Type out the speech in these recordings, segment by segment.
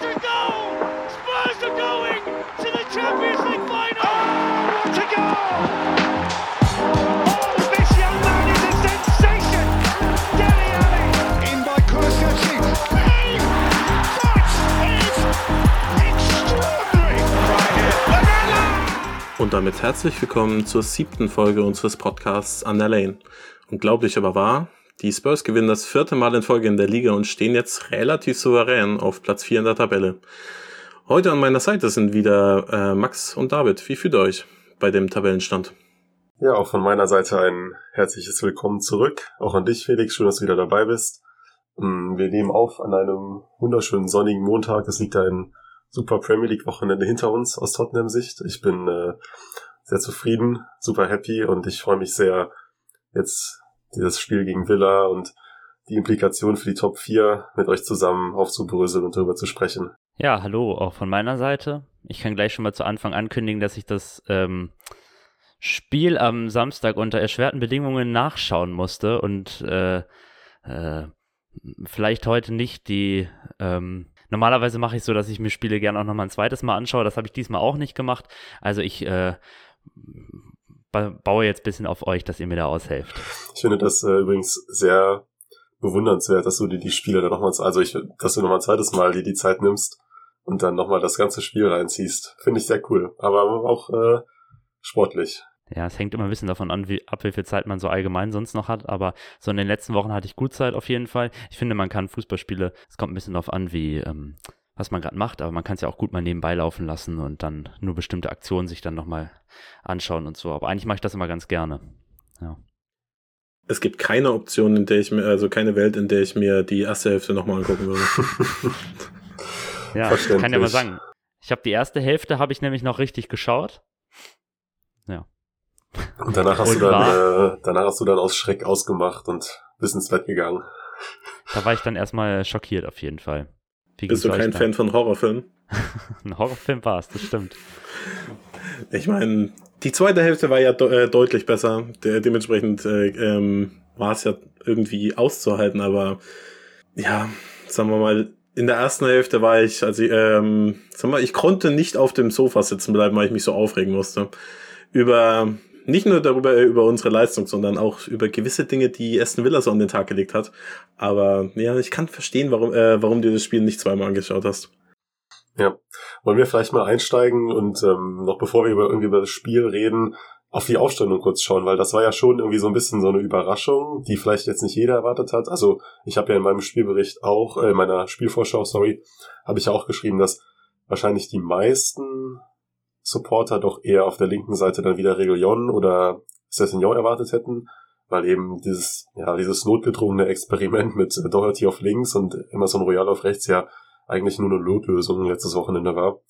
to goal! Spurs are going to the Champions League final! Oh, what a goal! Oh, this young man is a sensation! Dele Alli! In by Kulusevski. Hey, that is extraordinary! Right here, Lamela! Und damit herzlich willkommen zur siebten Folge unseres Podcasts An der Lane. Unglaublich aber wahr, die Spurs gewinnen das vierte Mal in Folge in der Liga und stehen jetzt relativ souverän auf Platz 4 in der Tabelle. Heute an meiner Seite sind wieder äh, Max und David. Wie fühlt ihr euch bei dem Tabellenstand? Ja, auch von meiner Seite ein herzliches Willkommen zurück. Auch an dich, Felix. Schön, dass du wieder dabei bist. Mm, Wir nehmen auf an einem wunderschönen sonnigen Montag. Es liegt ein super Premier League Wochenende hinter uns aus Tottenham Sicht. Ich bin äh, sehr zufrieden, super happy und ich freue mich sehr, jetzt dieses Spiel gegen Villa und die Implikationen für die Top 4 mit euch zusammen aufzubröseln und darüber zu sprechen. Ja, hallo, auch von meiner Seite. Ich kann gleich schon mal zu Anfang ankündigen, dass ich das ähm, Spiel am Samstag unter erschwerten Bedingungen nachschauen musste und äh, äh, vielleicht heute nicht die. Ähm, normalerweise mache ich so, dass ich mir Spiele gerne auch nochmal ein zweites Mal anschaue. Das habe ich diesmal auch nicht gemacht. Also ich äh, baue jetzt ein bisschen auf euch, dass ihr mir da aushelft. Ich finde das äh, übrigens sehr bewundernswert, dass du dir die Spiele dann nochmal, also ich, dass du nochmal ein zweites Mal dir die Zeit nimmst und dann nochmal das ganze Spiel reinziehst. Finde ich sehr cool. Aber auch äh, sportlich. Ja, es hängt immer ein bisschen davon an, wie, ab wie viel Zeit man so allgemein sonst noch hat, aber so in den letzten Wochen hatte ich gut Zeit auf jeden Fall. Ich finde, man kann Fußballspiele, es kommt ein bisschen darauf an, wie, ähm, was man gerade macht, aber man kann es ja auch gut mal nebenbei laufen lassen und dann nur bestimmte Aktionen sich dann nochmal anschauen und so. Aber eigentlich mache ich das immer ganz gerne. Ja. Es gibt keine Option, in der ich mir, also keine Welt, in der ich mir die erste Hälfte nochmal angucken würde. Ja, ich kann ja mal sagen. Ich habe die erste Hälfte habe ich nämlich noch richtig geschaut. Ja. Und danach hast Und du dann, äh, danach hast du dann aus Schreck ausgemacht und bist ins Bett gegangen. Da war ich dann erstmal schockiert auf jeden Fall. Wie Bist du kein? Fan von Horrorfilmen? Ein Horrorfilm war es, das stimmt. Ich meine, die zweite Hälfte war ja de äh, deutlich besser. De dementsprechend äh, ähm, war es ja irgendwie auszuhalten, aber ja, sagen wir mal, in der ersten Hälfte war ich, also ähm, sag mal, ich konnte nicht auf dem Sofa sitzen bleiben, weil ich mich so aufregen musste. Über nicht nur darüber äh, über unsere Leistung, sondern auch über gewisse Dinge, die Aston Villa so an den Tag gelegt hat. Aber ja, ich kann verstehen, warum, äh, warum du das Spiel nicht zweimal angeschaut hast. Ja. Wollen wir vielleicht mal einsteigen und ähm, noch bevor wir über, irgendwie über das Spiel reden, auf die Aufstellung kurz schauen, weil das war ja schon irgendwie so ein bisschen so eine Überraschung, die vielleicht jetzt nicht jeder erwartet hat. Also ich habe ja in meinem Spielbericht auch, äh, in meiner Spielvorschau, sorry, habe ich ja auch geschrieben, dass wahrscheinlich die meisten Supporter doch eher auf der linken Seite dann wieder Reguilon oder Sessignon erwartet hätten, weil eben dieses, ja, dieses notgedrungene Experiment mit Doherty auf links und Emerson Royal auf rechts ja eigentlich nur eine Notlösung letztes Wochenende war.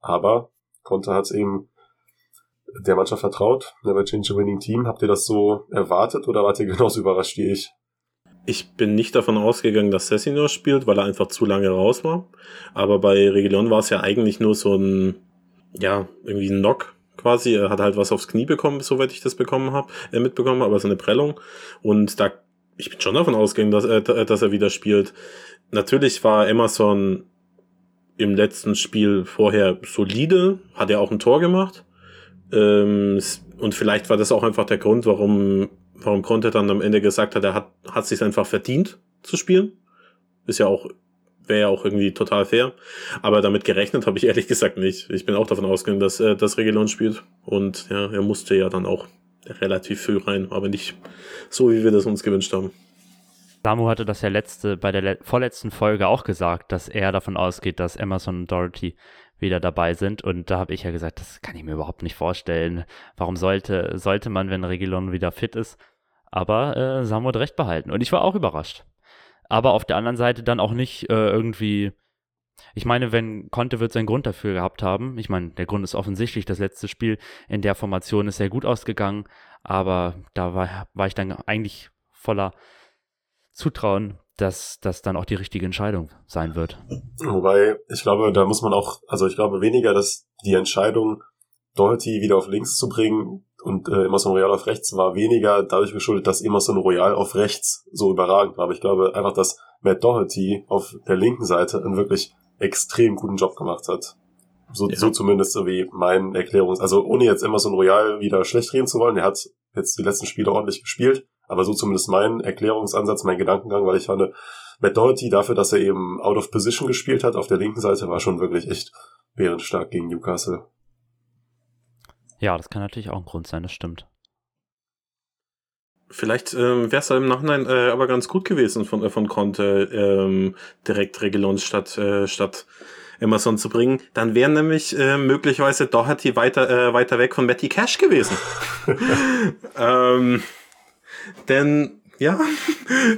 Aber Conte hat eben der Mannschaft vertraut, never change a winning team. Habt ihr das so erwartet oder wart ihr genauso überrascht wie ich? Ich bin nicht davon ausgegangen, dass Sessinor spielt, weil er einfach zu lange raus war. Aber bei Regilon war es ja eigentlich nur so ein, ja, irgendwie ein Knock quasi. Er hat halt was aufs Knie bekommen, soweit ich das bekommen habe, äh, mitbekommen habe, aber so eine Prellung. Und da, ich bin schon davon ausgegangen, dass, äh, dass er wieder spielt. Natürlich war Emerson im letzten Spiel vorher solide, hat er auch ein Tor gemacht. Ähm, und vielleicht war das auch einfach der Grund, warum, warum Conte dann am Ende gesagt hat, er hat, hat sich einfach verdient zu spielen. Ist ja auch, wäre ja auch irgendwie total fair. Aber damit gerechnet habe ich ehrlich gesagt nicht. Ich bin auch davon ausgegangen, dass, äh, dass Regelon spielt. Und ja, er musste ja dann auch relativ früh rein, aber nicht so, wie wir das uns gewünscht haben. Samu hatte das ja letzte, bei der le vorletzten Folge auch gesagt, dass er davon ausgeht, dass Emerson und Dorothy wieder dabei sind. Und da habe ich ja gesagt, das kann ich mir überhaupt nicht vorstellen. Warum sollte, sollte man, wenn Regilon wieder fit ist? Aber äh, Samu hat recht behalten. Und ich war auch überrascht. Aber auf der anderen Seite dann auch nicht äh, irgendwie. Ich meine, wenn Conte wird seinen Grund dafür gehabt haben. Ich meine, der Grund ist offensichtlich. Das letzte Spiel in der Formation ist sehr gut ausgegangen. Aber da war, war ich dann eigentlich voller Zutrauen, dass das dann auch die richtige Entscheidung sein wird. Wobei, ich glaube, da muss man auch, also ich glaube weniger, dass die Entscheidung, Doherty wieder auf links zu bringen und äh, Emerson Royal auf rechts war weniger dadurch geschuldet, dass Emerson Royal auf rechts so überragend war. Aber ich glaube einfach, dass Matt Doherty auf der linken Seite ein wirklich extrem guten Job gemacht hat. So, ja. so zumindest so wie mein Erklärungs-, also ohne jetzt immer so ein Royal wieder schlecht reden zu wollen, er hat jetzt die letzten Spiele ordentlich gespielt, aber so zumindest mein Erklärungsansatz, mein Gedankengang, weil ich fand, Matt Doherty dafür, dass er eben out of position gespielt hat, auf der linken Seite war schon wirklich echt bärenstark gegen Newcastle. Ja, das kann natürlich auch ein Grund sein, das stimmt. Vielleicht ähm, wäre es im Nachhinein äh, aber ganz gut gewesen von, äh, von Conte ähm, direkt Regelons statt, äh, statt Emerson zu bringen. Dann wäre nämlich äh, möglicherweise Doherty weiter, äh, weiter weg von Matty Cash gewesen. ähm, denn ja,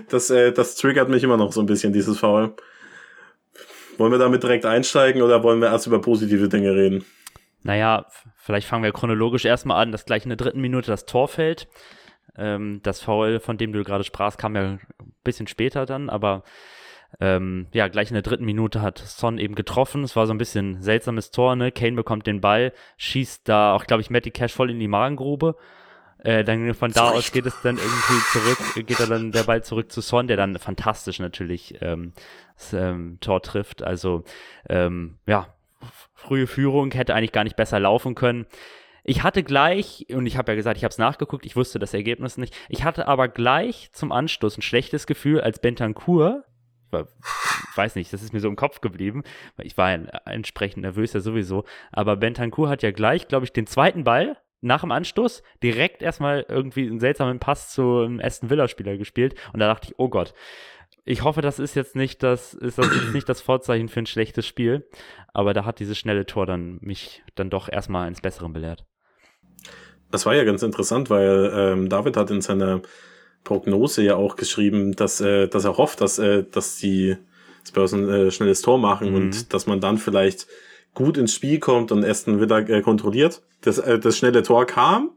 das, äh, das triggert mich immer noch so ein bisschen, dieses Foul. Wollen wir damit direkt einsteigen oder wollen wir erst über positive Dinge reden? Naja, vielleicht fangen wir chronologisch erstmal an, dass gleich in der dritten Minute das Tor fällt. Ähm, das Foul, von dem du gerade sprachst, kam ja ein bisschen später dann, aber ähm, ja, gleich in der dritten Minute hat Son eben getroffen. Es war so ein bisschen seltsames Tor, ne? Kane bekommt den Ball, schießt da auch, glaube ich, Matty Cash voll in die Magengrube. Äh, dann von da aus geht es dann irgendwie zurück, geht er dann der Ball zurück zu Son, der dann fantastisch natürlich ähm, das ähm, Tor trifft. Also ähm, ja, frühe Führung hätte eigentlich gar nicht besser laufen können. Ich hatte gleich, und ich habe ja gesagt, ich habe es nachgeguckt, ich wusste das Ergebnis nicht, ich hatte aber gleich zum Anstoß ein schlechtes Gefühl, als Bentancur, ich weiß nicht, das ist mir so im Kopf geblieben, weil ich war entsprechend nervös ja sowieso, aber Bentancur hat ja gleich, glaube ich, den zweiten Ball nach dem Anstoß direkt erstmal irgendwie einen seltsamen Pass zum Aston Villa-Spieler gespielt und da dachte ich, oh Gott, ich hoffe, das ist jetzt nicht das, ist das jetzt nicht das Vorzeichen für ein schlechtes Spiel, aber da hat dieses schnelle Tor dann mich dann doch erstmal ins Besseren belehrt. Das war ja ganz interessant, weil ähm, David hat in seiner Prognose ja auch geschrieben, dass, äh, dass er hofft, dass, äh, dass die Spurs ein äh, schnelles Tor machen mhm. und dass man dann vielleicht gut ins Spiel kommt und Aston Villa äh, kontrolliert. Das, äh, das schnelle Tor kam,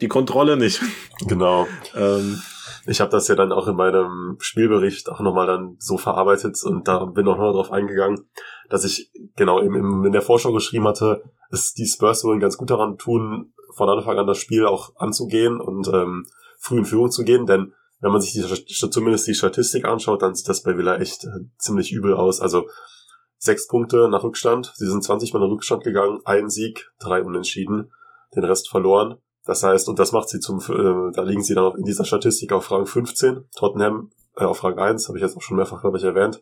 die Kontrolle nicht. Genau. ähm, ich habe das ja dann auch in meinem Spielbericht auch nochmal dann so verarbeitet und da bin auch noch darauf eingegangen, dass ich genau im, in der Vorschau geschrieben hatte, dass die Spurs wohl ganz gut daran tun, von Anfang an das Spiel auch anzugehen und ähm, früh in Führung zu gehen, denn wenn man sich die, zumindest die Statistik anschaut, dann sieht das bei Villa echt äh, ziemlich übel aus. Also sechs Punkte nach Rückstand. Sie sind 20 Mal nach Rückstand gegangen, ein Sieg, drei Unentschieden, den Rest verloren. Das heißt, und das macht sie zum, äh, da liegen sie dann in dieser Statistik auf Rang 15, Tottenham äh, auf Rang 1, habe ich jetzt auch schon mehrfach, glaube ich, erwähnt.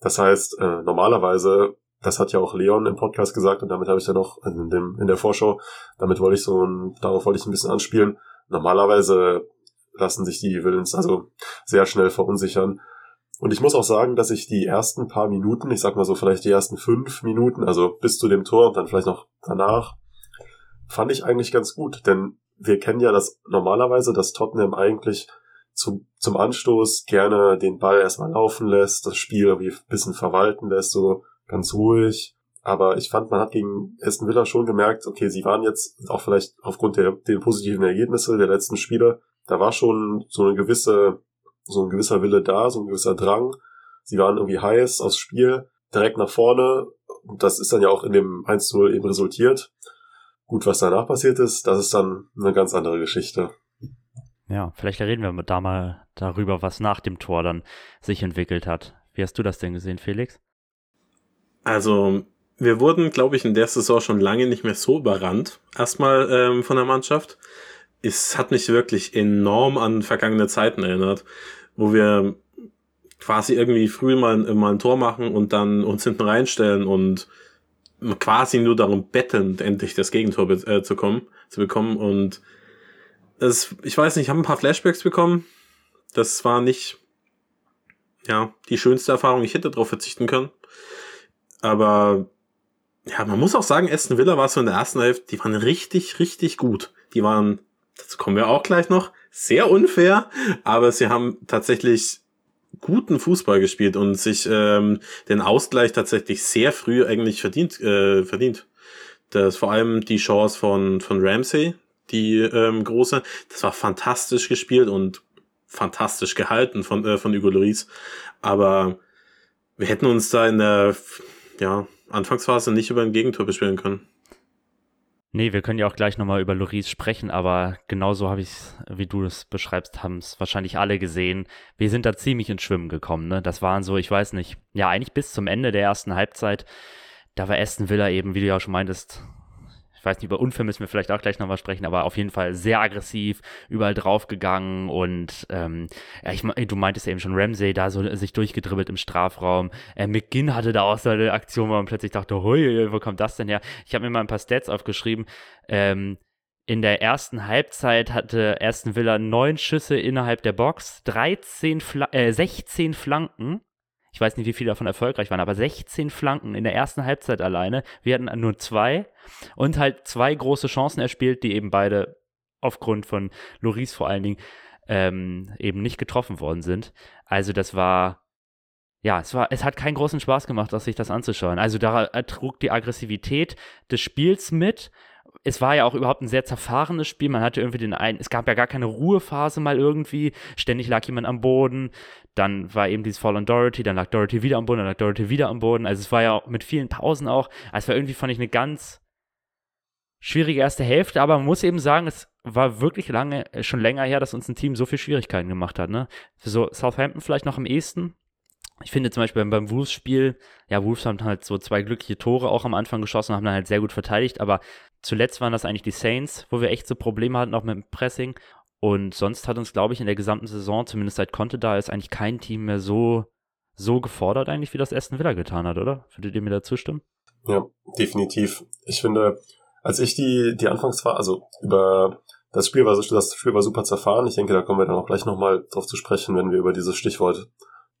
Das heißt, äh, normalerweise, das hat ja auch Leon im Podcast gesagt und damit habe ich ja noch in, dem, in der Vorschau, damit wollte ich so, ein, darauf wollte ich ein bisschen anspielen. Normalerweise lassen sich die Willens also sehr schnell verunsichern. Und ich muss auch sagen, dass ich die ersten paar Minuten, ich sag mal so vielleicht die ersten fünf Minuten, also bis zu dem Tor und dann vielleicht noch danach, fand ich eigentlich ganz gut, denn wir kennen ja das normalerweise, dass Tottenham eigentlich zu, zum Anstoß gerne den Ball erstmal laufen lässt, das Spiel irgendwie ein bisschen verwalten lässt, so ganz ruhig. Aber ich fand, man hat gegen Aston Villa schon gemerkt, okay, sie waren jetzt auch vielleicht aufgrund der, der positiven Ergebnisse der letzten Spiele, da war schon so eine gewisse so ein gewisser Wille da, so ein gewisser Drang. Sie waren irgendwie heiß aufs Spiel, direkt nach vorne. Und das ist dann ja auch in dem 1 0 eben resultiert. Gut, was danach passiert ist, das ist dann eine ganz andere Geschichte. Ja, vielleicht reden wir da mal darüber, was nach dem Tor dann sich entwickelt hat. Wie hast du das denn gesehen, Felix? Also, wir wurden, glaube ich, in der Saison schon lange nicht mehr so überrannt. Erstmal ähm, von der Mannschaft. Es hat mich wirklich enorm an vergangene Zeiten erinnert wo wir quasi irgendwie früh mal, mal ein Tor machen und dann uns hinten reinstellen und quasi nur darum betteln, endlich das Gegentor äh, zu kommen, zu bekommen. Und es, ich weiß nicht, ich habe ein paar Flashbacks bekommen. Das war nicht, ja, die schönste Erfahrung. Ich hätte darauf verzichten können. Aber ja, man muss auch sagen, Aston Villa war so in der ersten Hälfte, die waren richtig, richtig gut. Die waren, dazu kommen wir auch gleich noch, sehr unfair, aber sie haben tatsächlich guten Fußball gespielt und sich ähm, den Ausgleich tatsächlich sehr früh eigentlich verdient. Äh, verdient. Das vor allem die Chance von von Ramsey, die ähm, große, das war fantastisch gespielt und fantastisch gehalten von äh, von Hugo Lloris. Aber wir hätten uns da in der ja, Anfangsphase nicht über ein Gegentor beschweren können. Nee, wir können ja auch gleich nochmal über Loris sprechen, aber genauso habe ich es, wie du es beschreibst, haben es wahrscheinlich alle gesehen. Wir sind da ziemlich ins Schwimmen gekommen. Ne? Das waren so, ich weiß nicht, ja, eigentlich bis zum Ende der ersten Halbzeit. Da war Aston Villa eben, wie du ja schon meintest, ich weiß nicht, über Unfall müssen wir vielleicht auch gleich nochmal sprechen, aber auf jeden Fall sehr aggressiv, überall draufgegangen und ähm, ja, ich, du meintest eben schon, Ramsey da so sich durchgedribbelt im Strafraum. Äh, McGinn hatte da auch so eine Aktion, wo man plötzlich dachte, hui, wo kommt das denn her? Ich habe mir mal ein paar Stats aufgeschrieben. Ähm, in der ersten Halbzeit hatte Aston Villa neun Schüsse innerhalb der Box, 13 Fla äh, 16 Flanken ich weiß nicht, wie viele davon erfolgreich waren, aber 16 Flanken in der ersten Halbzeit alleine. Wir hatten nur zwei und halt zwei große Chancen erspielt, die eben beide aufgrund von Loris vor allen Dingen ähm, eben nicht getroffen worden sind. Also das war ja, es war, es hat keinen großen Spaß gemacht, sich das anzuschauen. Also da trug die Aggressivität des Spiels mit es war ja auch überhaupt ein sehr zerfahrenes Spiel. Man hatte irgendwie den einen, es gab ja gar keine Ruhephase mal irgendwie. Ständig lag jemand am Boden. Dann war eben dieses Fall on Dorothy, dann lag Dorothy wieder am Boden, dann lag Dorothy wieder am Boden. Also es war ja mit vielen Pausen auch. Also es war irgendwie, fand ich, eine ganz schwierige erste Hälfte, aber man muss eben sagen, es war wirklich lange, schon länger her, dass uns ein Team so viel Schwierigkeiten gemacht hat. Ne? So Southampton vielleicht noch am ehesten, ich finde zum Beispiel beim Wolves-Spiel, ja, Wolves haben halt so zwei glückliche Tore auch am Anfang geschossen, haben dann halt sehr gut verteidigt, aber zuletzt waren das eigentlich die Saints, wo wir echt so Probleme hatten, auch mit dem Pressing. Und sonst hat uns, glaube ich, in der gesamten Saison, zumindest seit Conte da ist, eigentlich kein Team mehr so, so gefordert, eigentlich, wie das Aston Villa getan hat, oder? Würdet ihr mir da zustimmen? Ja, definitiv. Ich finde, als ich die, die Anfangsphase, also über das Spiel war, das Spiel war super zerfahren. Ich denke, da kommen wir dann auch gleich nochmal drauf zu sprechen, wenn wir über dieses Stichwort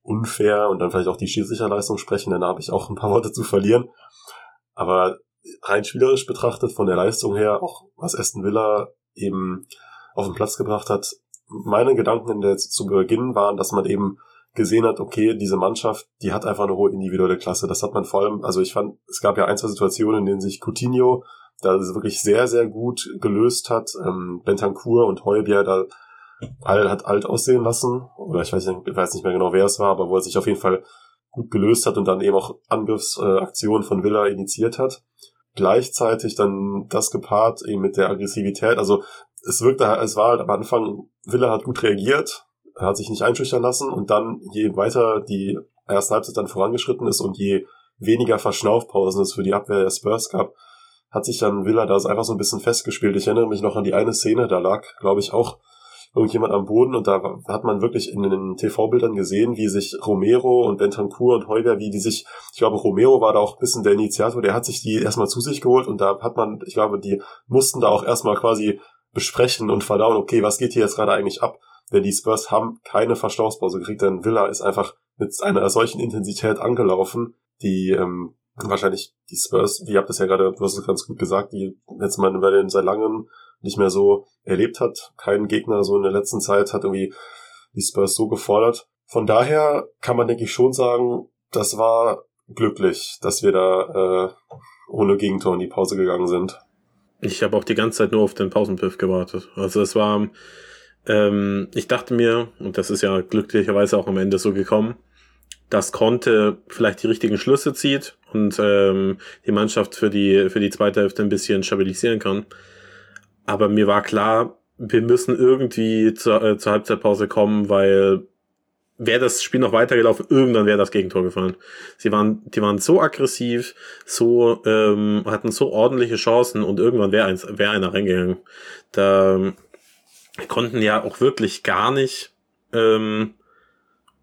unfair und dann vielleicht auch die Schiedsrichterleistung sprechen, dann habe ich auch ein paar Worte zu verlieren. Aber rein spielerisch betrachtet, von der Leistung her, auch was Aston Villa eben auf den Platz gebracht hat, meine Gedanken in der, zu Beginn waren, dass man eben gesehen hat, okay, diese Mannschaft, die hat einfach eine hohe individuelle Klasse. Das hat man vor allem, also ich fand, es gab ja ein, zwei Situationen, in denen sich Coutinho da wirklich sehr, sehr gut gelöst hat. Ähm, Bentancur und Heubier da Al hat alt aussehen lassen, oder ich weiß, nicht, ich weiß nicht mehr genau, wer es war, aber wo er sich auf jeden Fall gut gelöst hat und dann eben auch Angriffsaktionen von Villa initiiert hat. Gleichzeitig dann das gepaart eben mit der Aggressivität, also es wirkte, es war halt am Anfang, Villa hat gut reagiert, er hat sich nicht einschüchtern lassen und dann, je weiter die erste Halbzeit dann vorangeschritten ist und je weniger Verschnaufpausen es für die Abwehr der Spurs gab, hat sich dann Villa da einfach so ein bisschen festgespielt. Ich erinnere mich noch an die eine Szene, da lag, glaube ich, auch irgendjemand am Boden und da hat man wirklich in den TV-Bildern gesehen, wie sich Romero und Bentancur und Heuber, wie die sich, ich glaube, Romero war da auch ein bisschen der Initiator, der hat sich die erstmal zu sich geholt und da hat man, ich glaube, die mussten da auch erstmal quasi besprechen und verdauen, okay, was geht hier jetzt gerade eigentlich ab? Denn die Spurs haben keine Verstauungspause gekriegt, denn Villa ist einfach mit einer solchen Intensität angelaufen, die ähm, wahrscheinlich die Spurs, wie habt das ja gerade, du hast es ganz gut gesagt, die jetzt mal über den seit langem nicht mehr so erlebt hat. Kein Gegner so in der letzten Zeit hat irgendwie die Spurs so gefordert. Von daher kann man, denke ich, schon sagen, das war glücklich, dass wir da äh, ohne Gegentor in die Pause gegangen sind. Ich habe auch die ganze Zeit nur auf den Pausenpiff gewartet. Also es war, ähm, ich dachte mir, und das ist ja glücklicherweise auch am Ende so gekommen, dass Conte vielleicht die richtigen Schlüsse zieht und ähm, die Mannschaft für die, für die zweite Hälfte ein bisschen stabilisieren kann. Aber mir war klar, wir müssen irgendwie zur, äh, zur Halbzeitpause kommen, weil wäre das Spiel noch weitergelaufen, irgendwann wäre das Gegentor gefallen. Sie waren, die waren so aggressiv, so ähm, hatten so ordentliche Chancen und irgendwann wäre eins, wäre einer reingegangen. Da konnten ja auch wirklich gar nicht, ähm,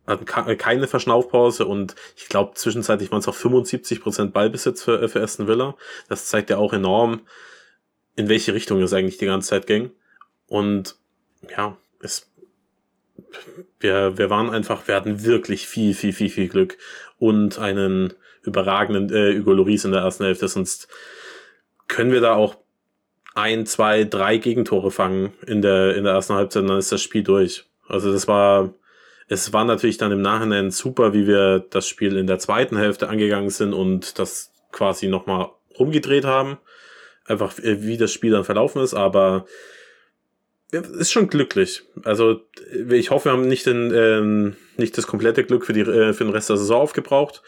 hatten keine Verschnaufpause und ich glaube zwischenzeitlich waren es auch 75 Prozent Ballbesitz für, für Aston Villa. Das zeigt ja auch enorm, in welche Richtung es eigentlich die ganze Zeit ging. Und ja, es, wir, wir waren einfach, wir hatten wirklich viel, viel, viel, viel Glück und einen überragenden äh, Hugo Loris in der ersten Hälfte, sonst können wir da auch ein, zwei, drei Gegentore fangen in der, in der ersten Halbzeit, und dann ist das Spiel durch. Also das war, es war natürlich dann im Nachhinein super, wie wir das Spiel in der zweiten Hälfte angegangen sind und das quasi nochmal rumgedreht haben einfach äh, wie das Spiel dann verlaufen ist, aber ist schon glücklich. Also ich hoffe, wir haben nicht, den, ähm, nicht das komplette Glück für, die, äh, für den Rest der Saison aufgebraucht.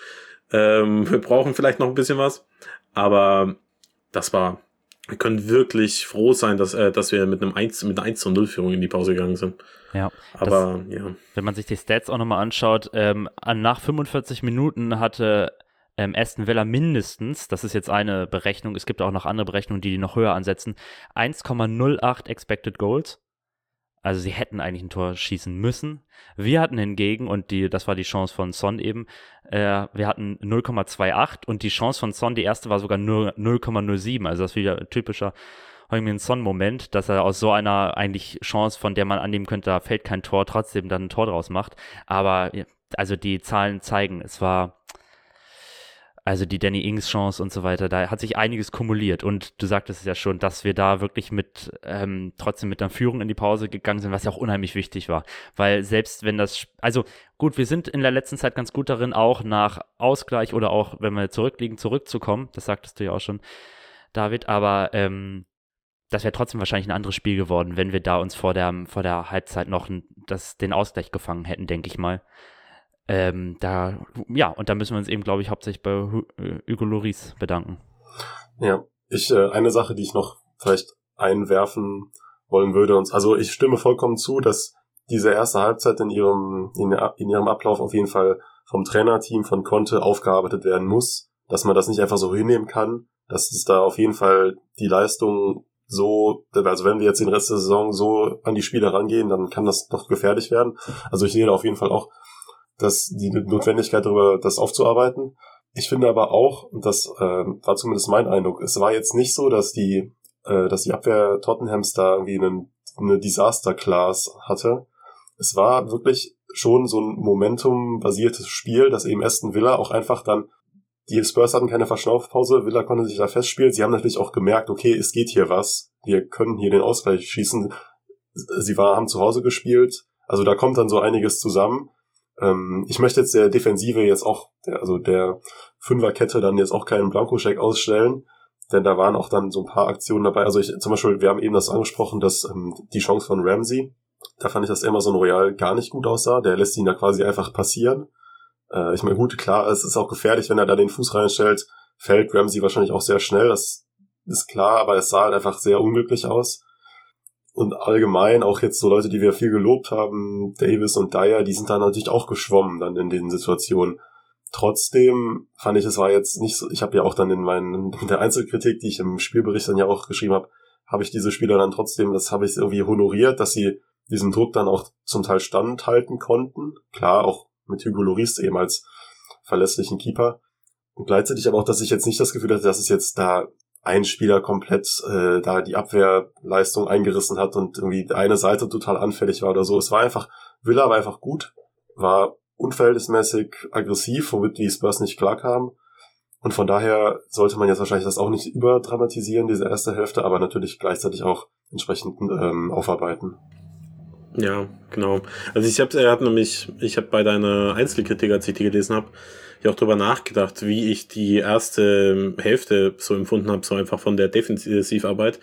Ähm, wir brauchen vielleicht noch ein bisschen was, aber das war wir können wirklich froh sein, dass, äh, dass wir mit einem 1, mit einer 1 zu 0 Führung in die Pause gegangen sind. Ja. Aber das, ja. Wenn man sich die Stats auch nochmal anschaut, ähm, nach 45 Minuten hatte ähm, Aston Villa mindestens, das ist jetzt eine Berechnung, es gibt auch noch andere Berechnungen, die die noch höher ansetzen, 1,08 Expected Goals. Also sie hätten eigentlich ein Tor schießen müssen. Wir hatten hingegen, und die, das war die Chance von Son eben, äh, wir hatten 0,28 und die Chance von Son, die erste war sogar nur 0,07. Also das ist wieder typischer Heung-Min Son-Moment, dass er aus so einer eigentlich Chance, von der man annehmen könnte, da fällt kein Tor, trotzdem dann ein Tor draus macht. Aber also die Zahlen zeigen, es war also die Danny Ings Chance und so weiter, da hat sich einiges kumuliert und du sagtest es ja schon, dass wir da wirklich mit ähm, trotzdem mit einer Führung in die Pause gegangen sind, was ja auch unheimlich wichtig war, weil selbst wenn das, also gut, wir sind in der letzten Zeit ganz gut darin, auch nach Ausgleich oder auch wenn wir zurückliegen, zurückzukommen, das sagtest du ja auch schon, David, aber ähm, das wäre trotzdem wahrscheinlich ein anderes Spiel geworden, wenn wir da uns vor der, vor der Halbzeit noch das, den Ausgleich gefangen hätten, denke ich mal. Ähm, da, ja, und da müssen wir uns eben, glaube ich, hauptsächlich bei äh, Hugo Loris bedanken. Ja, ich, äh, eine Sache, die ich noch vielleicht einwerfen wollen würde, und, also ich stimme vollkommen zu, dass diese erste Halbzeit in ihrem, in, in ihrem Ablauf auf jeden Fall vom Trainerteam von Conte aufgearbeitet werden muss, dass man das nicht einfach so hinnehmen kann, dass es da auf jeden Fall die Leistung so, also wenn wir jetzt den Rest der Saison so an die Spiele rangehen, dann kann das doch gefährlich werden. Also ich sehe da auf jeden Fall auch dass die Notwendigkeit darüber, das aufzuarbeiten. Ich finde aber auch, und das äh, war zumindest mein Eindruck, es war jetzt nicht so, dass die, äh, dass die Abwehr Tottenhams da irgendwie einen, eine Disaster-Class hatte. Es war wirklich schon so ein Momentum-basiertes Spiel, dass eben Aston Villa auch einfach dann, die Spurs hatten keine Verschnaufpause, Villa konnte sich da festspielen. Sie haben natürlich auch gemerkt, okay, es geht hier was. Wir können hier den Ausgleich schießen. Sie war, haben zu Hause gespielt. Also da kommt dann so einiges zusammen. Ähm, ich möchte jetzt der Defensive jetzt auch, also der Fünferkette dann jetzt auch keinen Blankoscheck ausstellen, denn da waren auch dann so ein paar Aktionen dabei. Also ich, zum Beispiel, wir haben eben das angesprochen, dass ähm, die Chance von Ramsey, da fand ich, dass Amazon Royal gar nicht gut aussah. Der lässt ihn da quasi einfach passieren. Äh, ich meine, gut, klar, es ist auch gefährlich, wenn er da den Fuß reinstellt, fällt Ramsey wahrscheinlich auch sehr schnell, das ist klar, aber es sah halt einfach sehr unglücklich aus. Und allgemein auch jetzt so Leute, die wir viel gelobt haben, Davis und Dyer, die sind da natürlich auch geschwommen dann in den Situationen. Trotzdem fand ich, es war jetzt nicht so, ich habe ja auch dann in meinen, in der Einzelkritik, die ich im Spielbericht dann ja auch geschrieben habe, habe ich diese Spieler dann trotzdem, das habe ich irgendwie honoriert, dass sie diesen Druck dann auch zum Teil standhalten konnten. Klar, auch mit Hugo Loris eben als verlässlichen Keeper. Und gleichzeitig aber auch, dass ich jetzt nicht das Gefühl hatte, dass es jetzt da ein Spieler komplett äh, da die Abwehrleistung eingerissen hat und irgendwie eine Seite total anfällig war oder so. Es war einfach, Villa war einfach gut, war unverhältnismäßig aggressiv, womit die Spurs nicht klarkamen. Und von daher sollte man jetzt wahrscheinlich das auch nicht überdramatisieren, diese erste Hälfte, aber natürlich gleichzeitig auch entsprechend ähm, aufarbeiten. Ja, genau. Also ich habe, er hat nämlich, ich habe bei deiner Einzelkritik, als ich die gelesen habe, ja auch drüber nachgedacht, wie ich die erste Hälfte so empfunden habe, so einfach von der Defensivarbeit.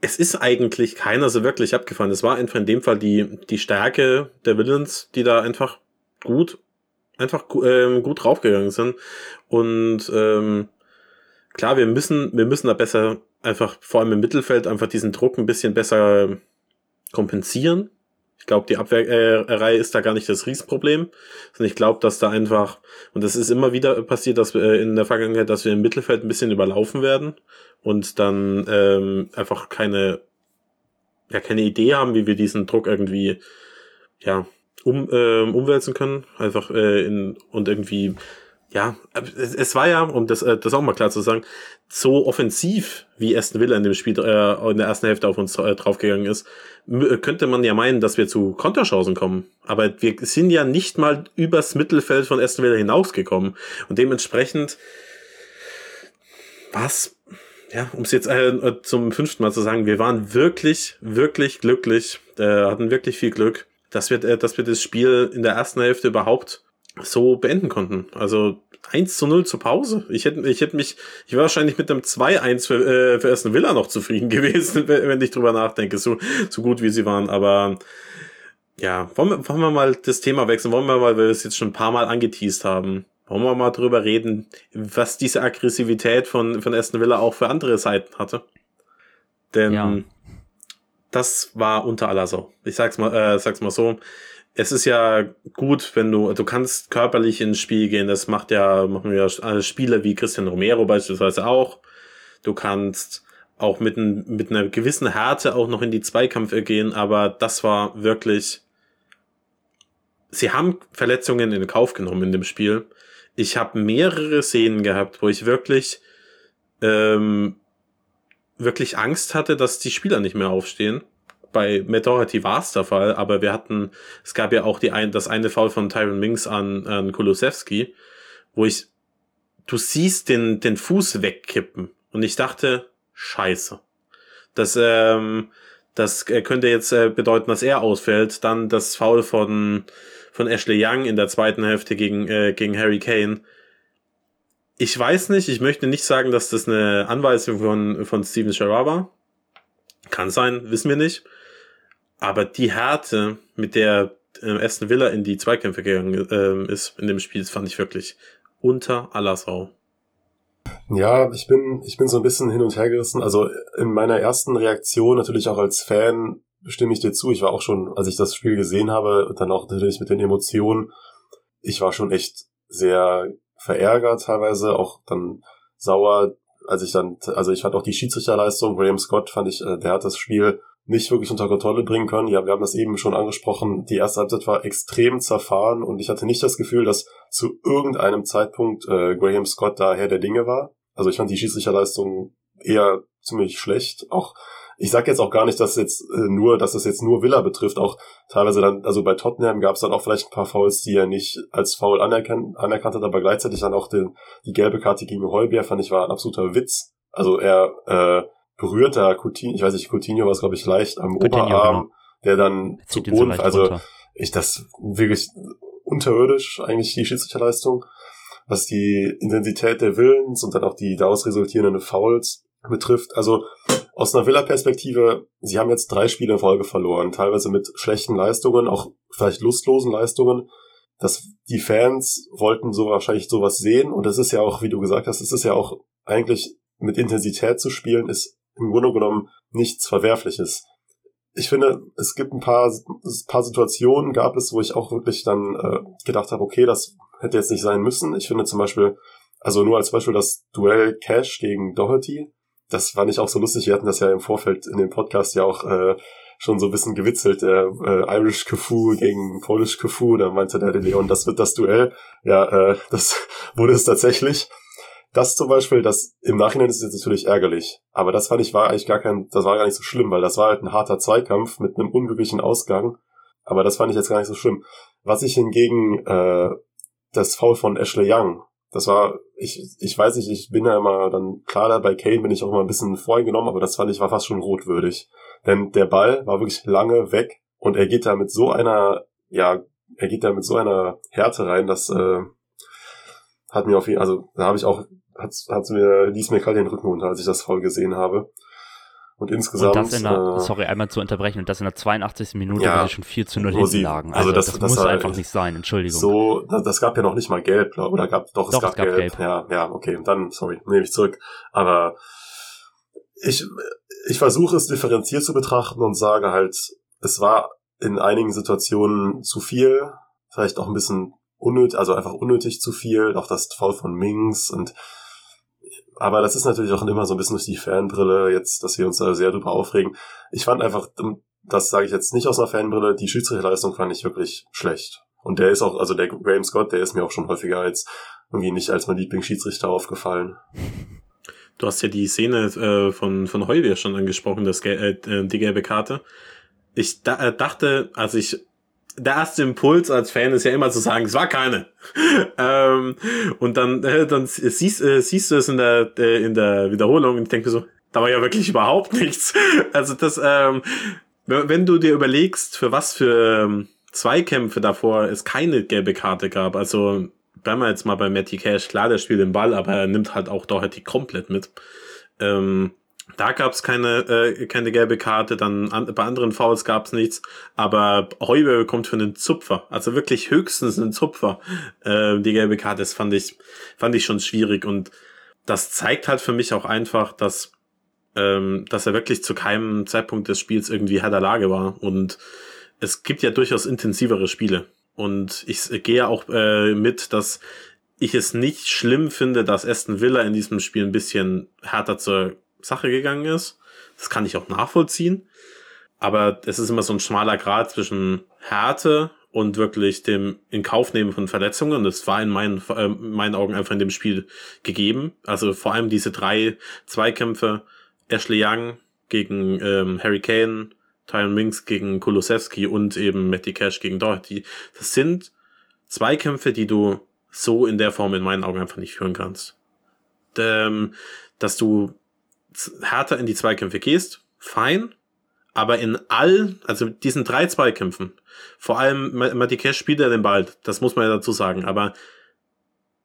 Es ist eigentlich keiner so wirklich abgefahren. Es war einfach in dem Fall die, die Stärke der Villains, die da einfach gut, einfach ähm, gut draufgegangen sind. Und ähm, klar, wir müssen, wir müssen da besser einfach, vor allem im Mittelfeld, einfach diesen Druck ein bisschen besser kompensieren. Ich glaube, die Abwehrreihe ist da gar nicht das Riesenproblem. Sondern ich glaube, dass da einfach, und das ist immer wieder passiert, dass wir in der Vergangenheit, dass wir im Mittelfeld ein bisschen überlaufen werden und dann ähm, einfach keine, ja, keine Idee haben, wie wir diesen Druck irgendwie, ja, um, äh, umwälzen können. Einfach äh, in, und irgendwie ja, es, es war ja, um das, äh, das auch mal klar zu sagen, so offensiv, wie Aston Villa in dem Spiel äh, in der ersten Hälfte auf uns äh, draufgegangen ist, äh, könnte man ja meinen, dass wir zu Konterchancen kommen. Aber wir sind ja nicht mal übers Mittelfeld von Aston Villa hinausgekommen. Und dementsprechend, was, ja, um es jetzt äh, zum fünften Mal zu sagen, wir waren wirklich, wirklich glücklich, äh, hatten wirklich viel Glück, dass wir, äh, dass wir das Spiel in der ersten Hälfte überhaupt so beenden konnten. Also 1 zu 0 zur Pause. Ich hätte, ich hätte mich, ich wäre wahrscheinlich mit einem 2-1 für, äh, für Aston Villa noch zufrieden gewesen, wenn ich drüber nachdenke, so, so gut wie sie waren. Aber ja, wollen wir, wollen wir mal das Thema wechseln? Wollen wir mal, weil wir es jetzt schon ein paar Mal angeteased haben, wollen wir mal drüber reden, was diese Aggressivität von, von Aston Villa auch für andere Seiten hatte. Denn ja. das war unter aller Sau. Ich sag's mal, äh, sag's mal so. Es ist ja gut, wenn du, du kannst körperlich ins Spiel gehen. Das macht ja, machen ja Spieler wie Christian Romero beispielsweise auch. Du kannst auch mit, ein, mit einer gewissen Härte auch noch in die Zweikämpfe gehen, aber das war wirklich. Sie haben Verletzungen in Kauf genommen in dem Spiel. Ich habe mehrere Szenen gehabt, wo ich wirklich ähm, wirklich Angst hatte, dass die Spieler nicht mehr aufstehen. Bei Matt Doherty war es der Fall, aber wir hatten, es gab ja auch die ein, das eine Foul von Tyron Minks an, an Kulusewski, wo ich, du siehst den, den Fuß wegkippen und ich dachte, scheiße. Das, ähm, das könnte jetzt äh, bedeuten, dass er ausfällt. Dann das Foul von, von Ashley Young in der zweiten Hälfte gegen, äh, gegen Harry Kane. Ich weiß nicht, ich möchte nicht sagen, dass das eine Anweisung von, von Steven Gerrard war. Kann sein, wissen wir nicht. Aber die Härte, mit der äh, Aston Villa in die Zweikämpfe gegangen äh, ist in dem Spiel, das fand ich wirklich unter aller Sau. Ja, ich bin, ich bin so ein bisschen hin und her gerissen. Also in meiner ersten Reaktion, natürlich auch als Fan, stimme ich dir zu. Ich war auch schon, als ich das Spiel gesehen habe, und dann auch natürlich mit den Emotionen, ich war schon echt sehr verärgert teilweise, auch dann sauer, als ich dann, also ich fand auch die Schiedsrichterleistung, Graham Scott fand ich, äh, der hat das Spiel nicht wirklich unter Kontrolle bringen können. Ja, wir haben das eben schon angesprochen. Die erste Halbzeit war extrem zerfahren und ich hatte nicht das Gefühl, dass zu irgendeinem Zeitpunkt äh, Graham Scott da Herr der Dinge war. Also ich fand die Schiedsrichterleistung eher ziemlich schlecht. Auch ich sage jetzt auch gar nicht, dass jetzt äh, nur, dass es jetzt nur Villa betrifft. Auch teilweise dann, also bei Tottenham gab es dann auch vielleicht ein paar Fouls, die er nicht als Foul anerkannt, anerkannt hat, aber gleichzeitig dann auch den, die gelbe Karte gegen Heubier fand ich war ein absoluter Witz. Also er äh, berührt da Coutinho, ich weiß nicht, Coutinho war es glaube ich leicht am Coutinho, Oberarm, genau. der dann zu Boden, so also runter. ich das wirklich unterirdisch eigentlich die Schiedsrichterleistung was die Intensität der Willens und dann auch die daraus resultierenden Fouls betrifft. Also aus einer Villa-Perspektive, sie haben jetzt drei Spiele in Folge verloren, teilweise mit schlechten Leistungen, auch vielleicht lustlosen Leistungen. dass die Fans wollten so wahrscheinlich sowas sehen und es ist ja auch, wie du gesagt hast, es ist ja auch eigentlich mit Intensität zu spielen, ist im Grunde genommen nichts Verwerfliches. Ich finde, es gibt ein paar, ein paar Situationen gab es, wo ich auch wirklich dann äh, gedacht habe, okay, das hätte jetzt nicht sein müssen. Ich finde zum Beispiel, also nur als Beispiel das Duell Cash gegen Doherty, das fand ich auch so lustig. Wir hatten das ja im Vorfeld in dem Podcast ja auch äh, schon so ein bisschen gewitzelt. Äh, äh, Irish Cafu gegen Polish Cafu, da meinte der Leon, das wird das Duell. Ja, äh, das wurde es tatsächlich. Das zum Beispiel, das im Nachhinein ist jetzt natürlich ärgerlich. Aber das fand ich war eigentlich gar kein, das war gar nicht so schlimm, weil das war halt ein harter Zweikampf mit einem unglücklichen Ausgang. Aber das fand ich jetzt gar nicht so schlimm. Was ich hingegen äh, das Foul von Ashley Young. Das war, ich, ich weiß nicht, ich bin ja immer dann, klar, bei Kane bin ich auch immer ein bisschen voreingenommen, aber das fand ich war fast schon rotwürdig. Denn der Ball war wirklich lange weg und er geht da mit so einer, ja, er geht da mit so einer Härte rein, dass äh, hat mir auf jeden also da habe ich auch, hat, hat mir, ließ mir kalt den Rücken runter, als ich das voll gesehen habe. Und insgesamt. Und das in der, äh, sorry, einmal zu unterbrechen, und das in der 82. Minute, ja, wo sie schon 4 zu 0 hinten lagen. Also, also das, das, das muss einfach nicht sein, Entschuldigung. So, das, das gab ja noch nicht mal gelb, glaube oder gab doch, es, doch, gab, es gab gelb. gelb. Ja, ja, okay, dann, sorry, nehme ich zurück. Aber ich, ich versuche es differenziert zu betrachten und sage halt, es war in einigen Situationen zu viel, vielleicht auch ein bisschen unnötig, also einfach unnötig zu viel, auch das Foul von Mings und aber das ist natürlich auch immer so ein bisschen durch die Fanbrille jetzt, dass wir uns da sehr drüber aufregen. Ich fand einfach, das sage ich jetzt nicht aus einer Fanbrille, die Schiedsrichterleistung fand ich wirklich schlecht. Und der ist auch, also der Graham Scott, der ist mir auch schon häufiger als irgendwie nicht als mein Lieblingsschiedsrichter aufgefallen. Du hast ja die Szene äh, von, von Heubier schon angesprochen, das, äh, die gelbe Karte. Ich da, äh, dachte, als ich der erste Impuls als Fan ist ja immer zu sagen, es war keine. ähm, und dann, äh, dann siehst, äh, siehst du es in der, äh, in der Wiederholung und ich denke so, da war ja wirklich überhaupt nichts. Also das, ähm, wenn du dir überlegst, für was für ähm, Zweikämpfe davor es keine gelbe Karte gab, also bleiben wir jetzt mal bei Matty Cash, klar, der spielt den Ball, aber er nimmt halt auch Doherty komplett mit. Ähm, Da gab es keine, äh, keine gelbe Karte, dann an, bei anderen Fouls gab es nichts, aber Heuber bekommt für einen Zupfer, also wirklich höchstens einen Zupfer, äh, die gelbe Karte, das fand ich, fand ich schon schwierig und das zeigt halt für mich auch einfach, dass, ähm, dass er wirklich zu keinem Zeitpunkt des Spiels irgendwie Herr der Lage war und es gibt ja durchaus intensivere Spiele und ich gehe auch äh, mit, dass ich es nicht schlimm finde, dass Aston Villa in diesem Spiel ein bisschen härter zur Sache gegangen ist. Das kann ich auch nachvollziehen. Aber es ist immer so ein schmaler Grad zwischen Härte und wirklich dem in Kauf nehmen von Verletzungen. Das war in meinen, äh, meinen Augen einfach in dem Spiel gegeben. Also vor allem diese drei Zweikämpfe, Ashley Young gegen ähm, Harry Kane, Tyron Minks gegen Kulusewski und eben Matty Cash gegen Doherty. Das sind Zweikämpfe, die du so in der Form in meinen Augen einfach nicht führen kannst. Ähm, dass du härter in die Zweikämpfe gehst, fein, aber in all, also diesen drei Zweikämpfen, vor allem Matty spielt er den Ball, das muss man ja dazu sagen, aber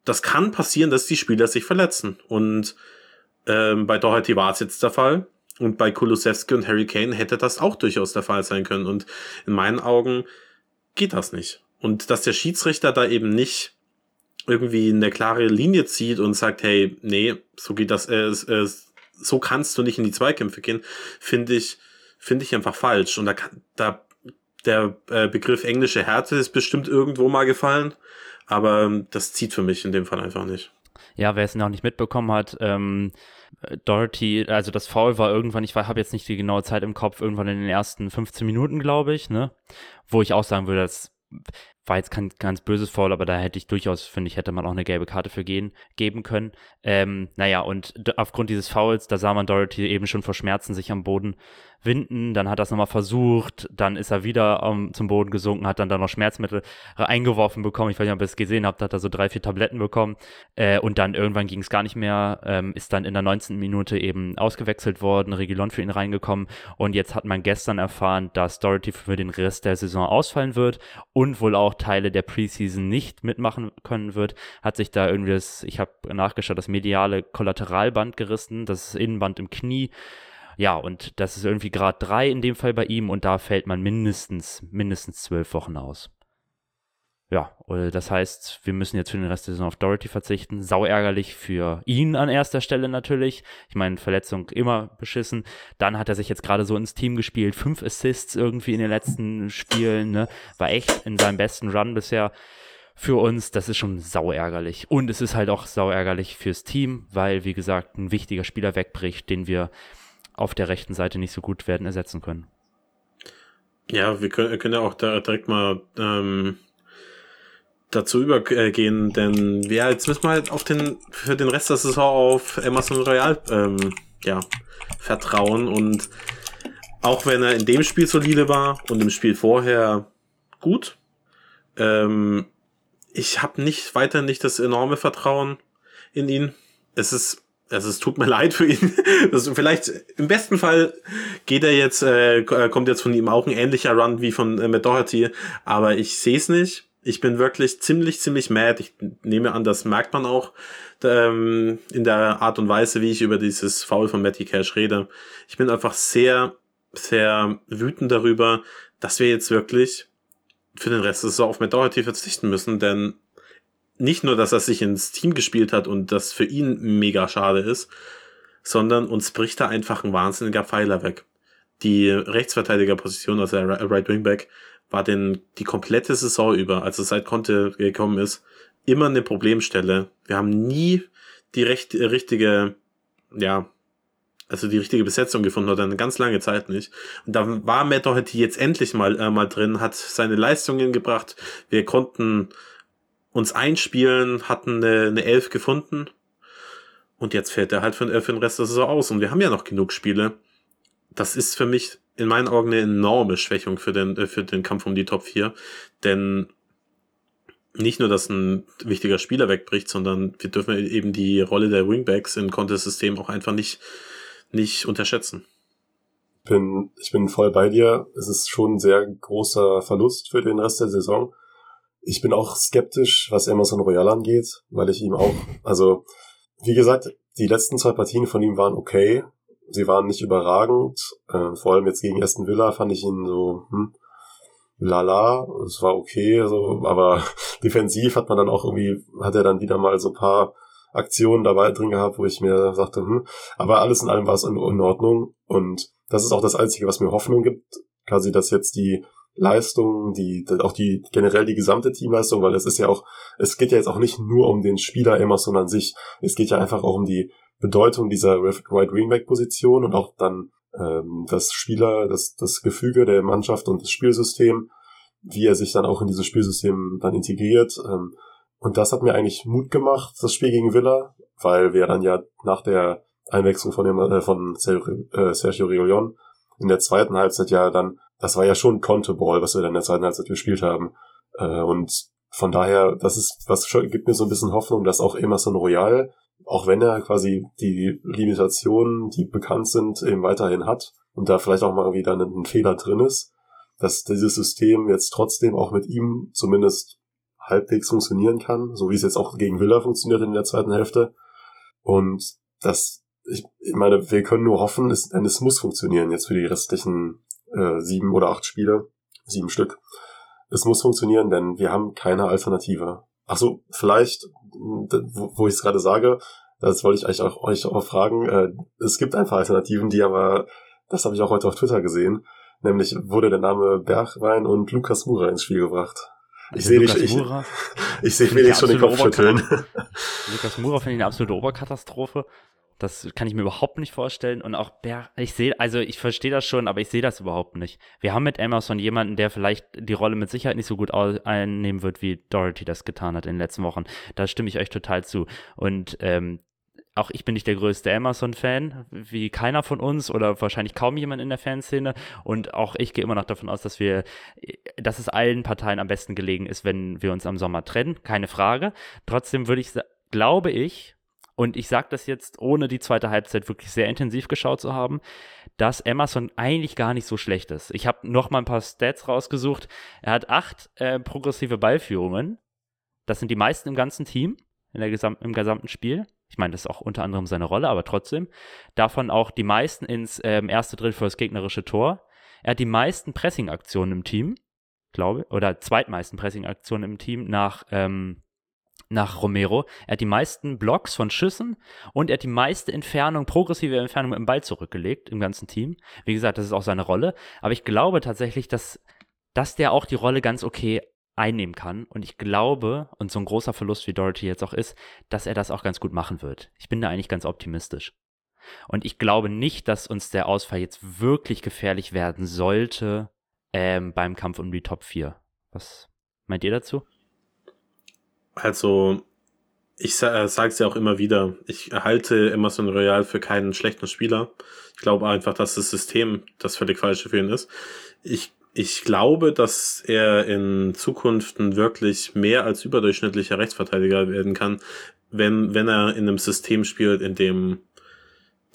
das kann passieren, dass die Spieler sich verletzen. Und ähm, bei Doherty war es jetzt der Fall. Und bei Kulusewski und Harry Kane hätte das auch durchaus der Fall sein können. Und in meinen Augen geht das nicht. Und dass der Schiedsrichter da eben nicht irgendwie eine klare Linie zieht und sagt, hey, nee, so geht das, äh, äh, so kannst du nicht in die Zweikämpfe gehen, finde ich, finde ich einfach falsch. Und da da, der äh, Begriff englische Härte ist bestimmt irgendwo mal gefallen, aber ähm, das zieht für mich in dem Fall einfach nicht. Ja, wer es noch nicht mitbekommen hat, ähm, Dorothy, also das Foul war irgendwann, ich habe jetzt nicht die genaue Zeit im Kopf, irgendwann in den ersten 15 Minuten, glaube ich, ne? Wo ich auch sagen würde, das war jetzt kein ganz böses Foul, aber da hätte ich durchaus, finde ich, hätte man auch eine gelbe Karte für gehen, geben können. Ähm, naja, und aufgrund dieses Fouls, da sah man Dorothy eben schon vor Schmerzen sich am Boden winden, dann hat er es nochmal versucht, dann ist er wieder um, zum Boden gesunken, hat dann da noch Schmerzmittel eingeworfen bekommen. Ich weiß nicht, ob ihr es gesehen habt, hat er so drei, vier Tabletten bekommen äh, und dann irgendwann ging es gar nicht mehr, ähm, ist dann in der 19. Minute eben ausgewechselt worden, Regilon für ihn reingekommen und jetzt hat man gestern erfahren, dass Doherty für den Rest der Saison ausfallen wird und wohl auch Teile der Preseason nicht mitmachen können wird, hat sich da irgendwie das, ich habe nachgeschaut, das mediale Kollateralband gerissen, das Innenband im Knie ja, und das ist irgendwie Grad 3 in dem Fall bei ihm und da fällt man mindestens, mindestens zwölf Wochen aus. Ja, das heißt, wir müssen jetzt für den Rest der Saison auf Doherty verzichten. Sau ärgerlich für ihn an erster Stelle natürlich. Ich meine, Verletzung immer beschissen. Dann hat er sich jetzt gerade so ins Team gespielt. Fünf Assists irgendwie in den letzten Spielen. Ne? War echt in seinem besten Run bisher für uns. Das ist schon sau ärgerlich. Und es ist halt auch sau ärgerlich fürs Team, weil, wie gesagt, ein wichtiger Spieler wegbricht, den wir auf der rechten Seite nicht so gut werden ersetzen können. Ja, wir können, können ja auch da direkt mal ähm, dazu übergehen, denn ja, jetzt müssen wir halt auf den, für den Rest der Saison auf Amazon Royal ähm, ja, vertrauen und auch wenn er in dem Spiel solide war und im Spiel vorher gut, ähm, ich habe nicht weiter nicht das enorme Vertrauen in ihn. Es ist also es tut mir leid für ihn. Das vielleicht im besten Fall geht er jetzt, äh, kommt jetzt von ihm auch ein ähnlicher Run wie von äh, Matt Doherty, aber ich sehe es nicht. Ich bin wirklich ziemlich, ziemlich mad. Ich nehme an, das merkt man auch ähm, in der Art und Weise, wie ich über dieses Foul von Matty Cash rede. Ich bin einfach sehr, sehr wütend darüber, dass wir jetzt wirklich für den Rest des Saison auf Matt Doherty verzichten müssen, denn nicht nur, dass er sich ins Team gespielt hat und das für ihn mega schade ist, sondern uns bricht da einfach ein wahnsinniger Pfeiler weg. Die Rechtsverteidigerposition, also der Right Wingback, war denn die komplette Saison über, also seit Conte gekommen ist, immer eine Problemstelle. Wir haben nie die recht, richtige, ja, also die richtige Besetzung gefunden oder eine ganz lange Zeit nicht. Und da war Matt Doherty jetzt endlich mal, äh, mal drin, hat seine Leistungen gebracht. Wir konnten uns einspielen, hatten eine, eine Elf gefunden. Und jetzt fällt er halt für, für den Rest der Saison aus. Und wir haben ja noch genug Spiele. Das ist für mich in meinen Augen eine enorme Schwächung für den, für den Kampf um die Top 4. Denn nicht nur, dass ein wichtiger Spieler wegbricht, sondern wir dürfen eben die Rolle der Wingbacks im Contest-System auch einfach nicht, nicht unterschätzen. Bin, ich bin voll bei dir. Es ist schon ein sehr großer Verlust für den Rest der Saison. Ich bin auch skeptisch, was Emerson Royal angeht, weil ich ihm auch, also, wie gesagt, die letzten zwei Partien von ihm waren okay. sie waren nicht überragend. Äh, vor allem jetzt gegen Aston Villa fand ich ihn so, hm, lala, es war okay, so, aber defensiv hat man dann auch irgendwie, hat er dann wieder mal so paar Aktionen dabei drin gehabt, wo ich mir sagte, hm, aber alles in allem war es in, in Ordnung und das ist auch das Einzige, was mir Hoffnung gibt, quasi, dass jetzt die Leistung, die, auch die, generell die gesamte Teamleistung, weil es ist ja auch, es geht ja jetzt auch nicht nur um den Spieler Emerson an sich, es geht ja einfach auch um die Bedeutung dieser Right Wingback Position und auch dann ähm, das Spieler, das, das Gefüge der Mannschaft und das Spielsystem, wie er sich dann auch in dieses Spielsystem dann integriert. Ähm, und das hat mir eigentlich Mut gemacht, das Spiel gegen Villa, weil wir dann ja nach der Einwechslung von, dem, äh, von äh, Sergio Reguilon in der zweiten Halbzeit ja dann, das war ja schon Conte-Ball, was wir dann in der zweiten Halbzeit gespielt haben. Äh, und von daher, das ist, was gibt mir so ein bisschen Hoffnung, dass auch Emerson Royal, auch wenn er quasi die Limitationen, die bekannt sind, eben weiterhin hat und da vielleicht auch mal wieder ein, Fehler drin ist, dass dieses System jetzt trotzdem auch mit ihm zumindest halbwegs funktionieren kann, so wie es jetzt auch gegen Villa funktioniert in der zweiten Hälfte. Und das ich, ich meine, wir können nur hoffen, es, denn es muss funktionieren jetzt für die restlichen äh, sieben oder acht Spiele, sieben Stück. Es muss funktionieren, denn wir haben keine Alternative. Ach so, vielleicht, wo, wo ich es gerade sage, das wollte ich eigentlich auch, euch auch fragen. Äh, es gibt einfach Alternativen, die aber, das habe ich auch heute auf Twitter gesehen, nämlich wurde der Name Bergwein und Lukas Mura ins Spiel gebracht. Ich sehe dich, ich, ich sehe mir schon den Kopf schütteln. Lukas Mura finde ich eine absolute Oberkatastrophe. Das kann ich mir überhaupt nicht vorstellen. Und auch Ber ich sehe, also ich verstehe das schon, aber ich sehe das überhaupt nicht. Wir haben mit Emerson jemanden, der vielleicht die Rolle mit Sicherheit nicht so gut einnehmen wird, wie Dorothy das getan hat in den letzten Wochen. Da stimme ich euch total zu. Und ähm, auch ich bin nicht der größte Emerson-Fan, wie keiner von uns oder wahrscheinlich kaum jemand in der Fanszene. Und auch ich gehe immer noch davon aus, dass wir, dass es allen Parteien am besten gelegen ist, wenn wir uns am Sommer trennen. Keine Frage. Trotzdem würde ich, glaube ich, und ich sage das jetzt, ohne die zweite Halbzeit wirklich sehr intensiv geschaut zu haben, dass Emerson eigentlich gar nicht so schlecht ist. Ich habe noch mal ein paar Stats rausgesucht. Er hat acht äh, progressive Ballführungen. Das sind die meisten im ganzen Team, in der Gesam im gesamten Spiel. Ich meine, das ist auch unter anderem seine Rolle, aber trotzdem. Davon auch die meisten ins ähm, erste Drittel für das gegnerische Tor. Er hat die meisten Pressing-Aktionen im Team, glaube oder zweitmeisten Pressing-Aktionen im Team nach ähm, nach Romero. Er hat die meisten Blocks von Schüssen und er hat die meiste Entfernung, progressive Entfernung mit dem Ball zurückgelegt im ganzen Team. Wie gesagt, das ist auch seine Rolle. Aber ich glaube tatsächlich, dass, dass der auch die Rolle ganz okay einnehmen kann. Und ich glaube, und so ein großer Verlust wie Dorothy jetzt auch ist, dass er das auch ganz gut machen wird. Ich bin da eigentlich ganz optimistisch. Und ich glaube nicht, dass uns der Ausfall jetzt wirklich gefährlich werden sollte ähm, beim Kampf um die Top 4. Was meint ihr dazu? Also, ich äh, sage es ja auch immer wieder, ich halte Emerson Royal für keinen schlechten Spieler. Ich glaube einfach, dass das System das völlig falsche für ihn ist. Ich, ich glaube, dass er in Zukunft ein wirklich mehr als überdurchschnittlicher Rechtsverteidiger werden kann, wenn, wenn er in einem System spielt, in dem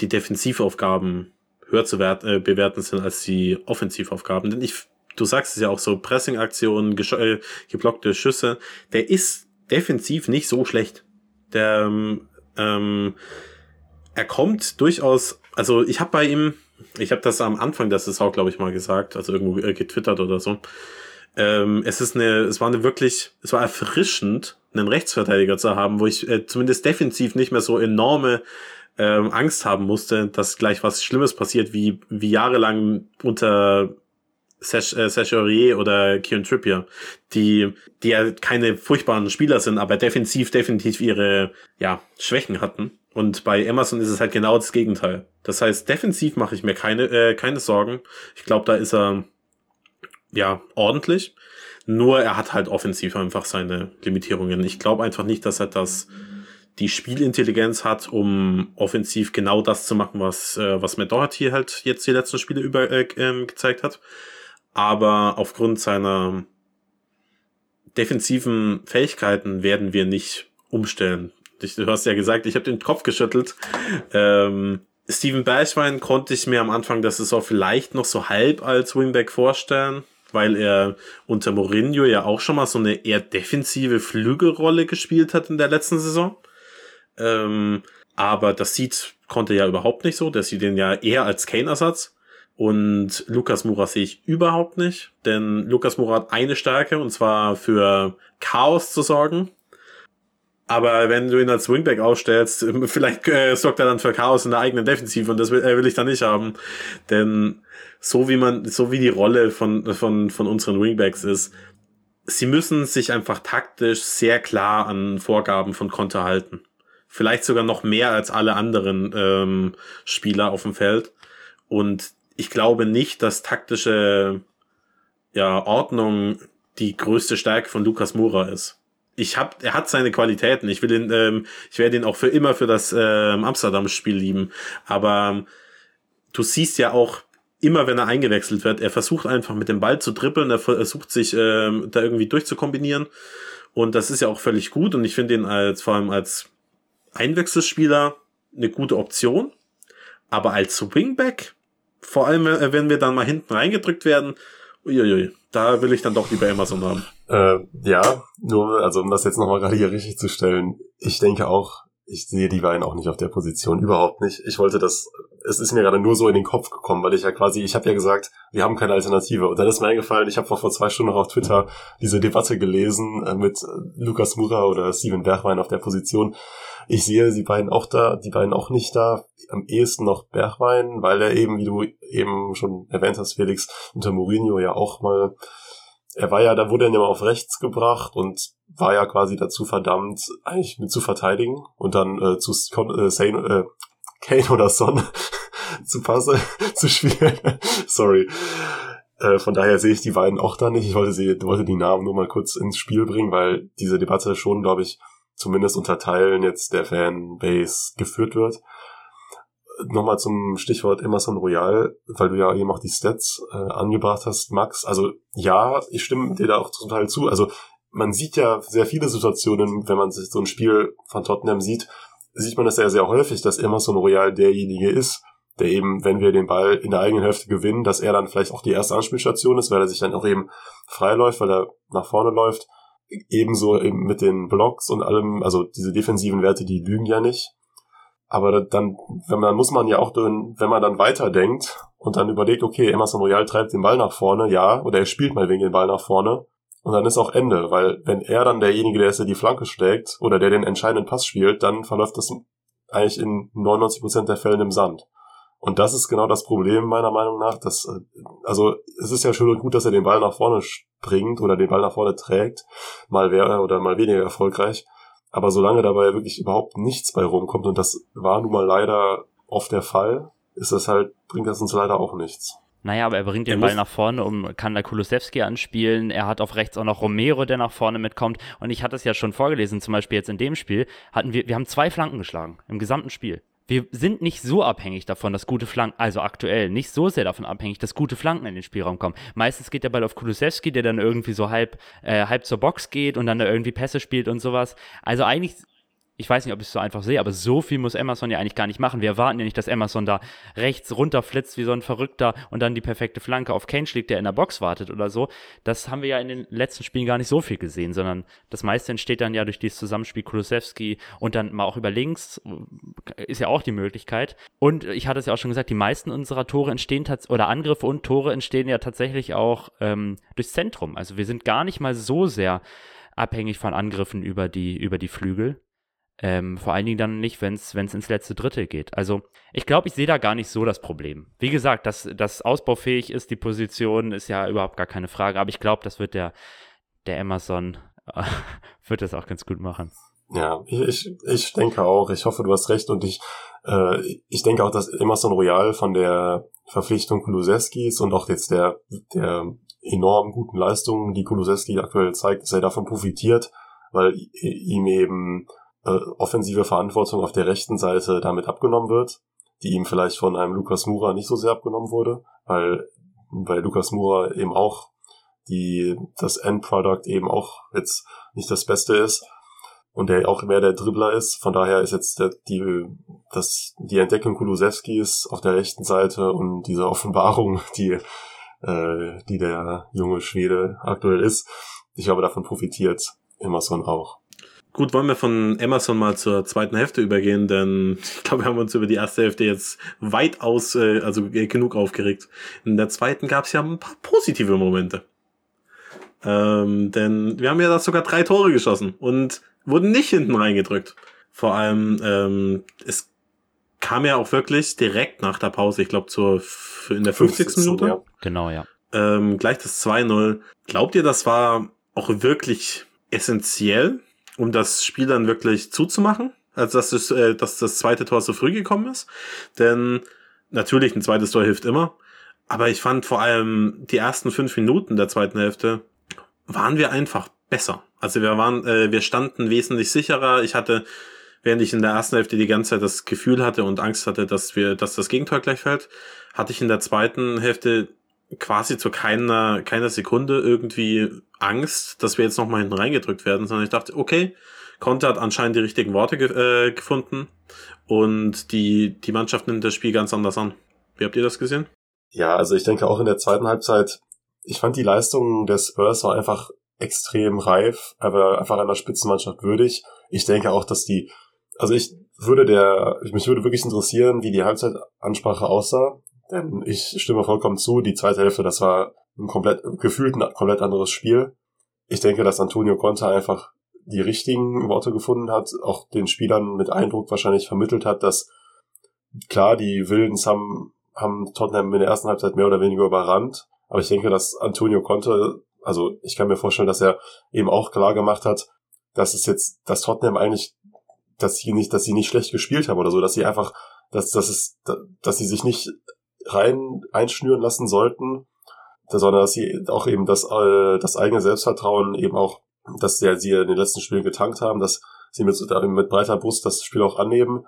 die Defensivaufgaben höher zu wert, äh, bewerten sind als die Offensivaufgaben. Denn ich, du sagst es ja auch so, Pressing-Aktionen, äh, geblockte Schüsse, der ist defensiv nicht so schlecht. Der, ähm, er kommt durchaus, also ich habe bei ihm, ich habe das am Anfang der Saison, glaube ich, mal gesagt, also irgendwo äh, getwittert oder so. Ähm, es ist eine, es war eine wirklich, es war erfrischend, einen Rechtsverteidiger zu haben, wo ich äh, zumindest defensiv nicht mehr so enorme ähm, Angst haben musste, dass gleich was Schlimmes passiert, wie, wie jahrelang unter Serge äh, oder Kieran Trippier, die, die ja keine furchtbaren Spieler sind, aber defensiv definitiv ihre ja, Schwächen hatten. Und bei Emerson ist es halt genau das Gegenteil. Das heißt, defensiv mache ich mir keine, äh, keine Sorgen. Ich glaube, da ist er ja ordentlich. Nur er hat halt offensiv einfach seine Limitierungen. Ich glaube einfach nicht, dass er das die Spielintelligenz hat, um offensiv genau das zu machen, was, äh, was Matt Doherty halt jetzt die letzten Spiele über äh, äh, gezeigt hat aber aufgrund seiner defensiven Fähigkeiten werden wir nicht umstellen. Du hast ja gesagt, ich habe den Kopf geschüttelt. Ähm, Steven Bergwein konnte ich mir am Anfang der Saison vielleicht noch so halb als Wingback vorstellen, weil er unter Mourinho ja auch schon mal so eine eher defensive Flügelrolle gespielt hat in der letzten Saison. Ähm, Aber das sieht Conte ja überhaupt nicht so. Der sieht den ja eher als Kane-Ersatz. Und Lukas Mura sehe ich überhaupt nicht, denn Lukas Mura hat eine Stärke und zwar für Chaos zu sorgen. Aber wenn du ihn als Wingback aufstellst, vielleicht äh, sorgt er dann für Chaos in der eigenen Defensive und das will, äh, will ich dann nicht haben. Denn so wie man, so wie die Rolle von, von, von unseren Wingbacks ist, sie müssen sich einfach taktisch sehr klar an Vorgaben von Konter halten. Vielleicht sogar noch mehr als alle anderen ähm, Spieler auf dem Feld. Und ich glaube nicht, dass taktische ja, Ordnung die größte Stärke von Lukas Mura ist. Ich hab, er hat seine Qualitäten. Ich will ihn, ähm, ich werde ihn auch für immer für das ähm, Amsterdam-Spiel lieben. Aber ähm, du siehst ja auch immer, wenn er eingewechselt wird, er versucht einfach mit dem Ball zu trippeln, er versucht sich ähm, da irgendwie durchzukombinieren. Und das ist ja auch völlig gut. Und ich finde ihn als vor allem als Einwechselspieler eine gute Option. Aber als Wingback vor allem, äh, wenn wir dann mal hinten reingedrückt werden, uiuiui, da will ich dann doch lieber Amazon haben. Äh, ja, nur, also um das jetzt nochmal gerade hier richtig zu stellen, ich denke auch, ich sehe die beiden auch nicht auf der Position, überhaupt nicht. Ich wollte das, es ist mir gerade nur so in den Kopf gekommen, weil ich ja quasi, ich habe ja gesagt, wir haben keine Alternative. Und dann ist mir eingefallen, ich habe vor, vor zwei Stunden noch auf Twitter diese Debatte gelesen äh, mit Lukas Mura oder Steven Bergwein auf der Position. Ich sehe die beiden auch da, die beiden auch nicht da. Am ehesten noch Bergwein, weil er eben, wie du eben schon erwähnt hast, Felix, unter Mourinho ja auch mal er war ja, da wurde er immer auf rechts gebracht und war ja quasi dazu verdammt, eigentlich mit zu verteidigen und dann äh, zu äh, Sane, äh, Kane oder Son zu passen, zu spielen. Sorry. Äh, von daher sehe ich die beiden auch da nicht. Ich wollte sie, wollte die Namen nur mal kurz ins Spiel bringen, weil diese Debatte schon, glaube ich, zumindest unter Teilen jetzt der Fanbase geführt wird nochmal zum Stichwort Emerson Royal, weil du ja eben auch die Stats äh, angebracht hast, Max. Also ja, ich stimme dir da auch zum Teil zu. Also man sieht ja sehr viele Situationen, wenn man sich so ein Spiel von Tottenham sieht, sieht man das ja sehr häufig, dass Emerson Royal derjenige ist, der eben, wenn wir den Ball in der eigenen Hälfte gewinnen, dass er dann vielleicht auch die erste Anspielstation ist, weil er sich dann auch eben freiläuft, weil er nach vorne läuft. Ebenso eben mit den Blocks und allem, also diese defensiven Werte, die lügen ja nicht. Aber dann, wenn man, muss man ja auch, wenn man dann weiterdenkt und dann überlegt, okay, Emerson Royal treibt den Ball nach vorne, ja, oder er spielt mal wegen den Ball nach vorne, und dann ist auch Ende, weil wenn er dann derjenige, der ist, der die Flanke schlägt oder der den entscheidenden Pass spielt, dann verläuft das eigentlich in 99% der Fällen im Sand. Und das ist genau das Problem meiner Meinung nach, dass, also, es ist ja schön und gut, dass er den Ball nach vorne springt oder den Ball nach vorne trägt, mal wäre oder mal weniger erfolgreich. Aber solange dabei wirklich überhaupt nichts bei rumkommt, und das war nun mal leider oft der Fall, ist das halt, bringt das uns leider auch nichts. Naja, aber er bringt den er Ball nach vorne, um kann da Kulusewski anspielen. Er hat auf rechts auch noch Romero, der nach vorne mitkommt. Und ich hatte es ja schon vorgelesen, zum Beispiel jetzt in dem Spiel, hatten wir, wir haben zwei Flanken geschlagen im gesamten Spiel wir sind nicht so abhängig davon, dass gute Flanken, also aktuell nicht so sehr davon abhängig, dass gute Flanken in den Spielraum kommen. Meistens geht der Ball auf Kulusewski, der dann irgendwie so halb, äh, halb zur Box geht und dann da irgendwie Pässe spielt und sowas. Also eigentlich ich weiß nicht, ob ich es so einfach sehe, aber so viel muss Emerson ja eigentlich gar nicht machen. Wir erwarten ja nicht, dass Emerson da rechts runterflitzt wie so ein Verrückter und dann die perfekte Flanke auf Kane schlägt, der in der Box wartet oder so. Das haben wir ja in den letzten Spielen gar nicht so viel gesehen, sondern das meiste entsteht dann ja durch dieses Zusammenspiel Kulusewski und dann mal auch über links ist ja auch die Möglichkeit. Und ich hatte es ja auch schon gesagt, die meisten unserer Tore entstehen oder Angriffe und Tore entstehen ja tatsächlich auch ähm, durchs Zentrum. Also wir sind gar nicht mal so sehr abhängig von Angriffen über die, über die Flügel. Ähm, vor allen Dingen dann nicht, wenn es ins letzte Drittel geht. Also ich glaube, ich sehe da gar nicht so das Problem. Wie gesagt, dass das ausbaufähig ist, die Position, ist ja überhaupt gar keine Frage. Aber ich glaube, das wird der, der Amazon, wird das auch ganz gut machen. Ja, ich, ich, denke auch. Ich hoffe, du hast recht. Und ich, äh, ich denke auch, dass Emerson Royal von der Verpflichtung Kulusewskis und auch jetzt der, der enorm guten Leistungen, die Kulusewski aktuell zeigt, dass er davon profitiert, weil ihm eben äh, offensive Verantwortung auf der rechten Seite damit abgenommen wird, die ihm vielleicht von einem Lukas Mura nicht so sehr abgenommen wurde, weil weil Lukas Mura eben auch die das Endproduct eben auch jetzt nicht das Beste ist und der auch mehr der Dribbler ist. Von daher ist jetzt der, die das die Entdeckung Kulusewskis auf der rechten Seite und diese Offenbarung, die äh, die der junge Schwede aktuell ist, ich glaube davon profitiert Emerson auch. Gut, wollen wir von Emerson mal zur zweiten Hälfte übergehen, denn ich glaube, wir haben uns über die erste Hälfte jetzt weitaus, äh, also genug aufgeregt. In der zweiten gab es ja ein paar positive Momente. Ähm, denn wir haben ja da sogar drei Tore geschossen und wurden nicht hinten reingedrückt. Vor allem, ähm, es kam ja auch wirklich direkt nach der Pause, ich glaube zur in der 50. 50. Minute. Ja. Genau, ja. Ähm, gleich das 2-0. Glaubt ihr, das war auch wirklich essentiell um das Spiel dann wirklich zuzumachen. Also dass das, äh, dass das zweite Tor so früh gekommen ist. Denn natürlich, ein zweites Tor hilft immer. Aber ich fand vor allem die ersten fünf Minuten der zweiten Hälfte waren wir einfach besser. Also wir waren, äh, wir standen wesentlich sicherer. Ich hatte, während ich in der ersten Hälfte die ganze Zeit das Gefühl hatte und Angst hatte, dass wir, dass das Gegentor gleich fällt, hatte ich in der zweiten Hälfte quasi zu keiner, keiner Sekunde irgendwie Angst, dass wir jetzt nochmal hinten reingedrückt werden, sondern ich dachte, okay, Conte hat anscheinend die richtigen Worte ge äh, gefunden und die, die Mannschaft nimmt das Spiel ganz anders an. Wie habt ihr das gesehen? Ja, also ich denke auch in der zweiten Halbzeit, ich fand die Leistung des Spurs war einfach extrem reif, aber einfach einer Spitzenmannschaft würdig. Ich denke auch, dass die, also ich würde der, mich würde wirklich interessieren, wie die Halbzeitansprache aussah. Denn ich stimme vollkommen zu, die zweite Hälfte, das war ein komplett, gefühlt ein komplett anderes Spiel. Ich denke, dass Antonio Conte einfach die richtigen Worte gefunden hat, auch den Spielern mit Eindruck wahrscheinlich vermittelt hat, dass klar, die Wildens haben, haben Tottenham in der ersten Halbzeit mehr oder weniger überrannt, aber ich denke, dass Antonio Conte, also ich kann mir vorstellen, dass er eben auch klar gemacht hat, dass es jetzt, dass Tottenham eigentlich, dass sie nicht, dass sie nicht schlecht gespielt haben oder so, dass sie einfach, dass, dass es, dass sie sich nicht rein einschnüren lassen sollten, sondern dass sie auch eben das, äh, das eigene Selbstvertrauen eben auch, dass der, sie in den letzten Spielen getankt haben, dass sie mit, mit breiter Brust das Spiel auch annehmen.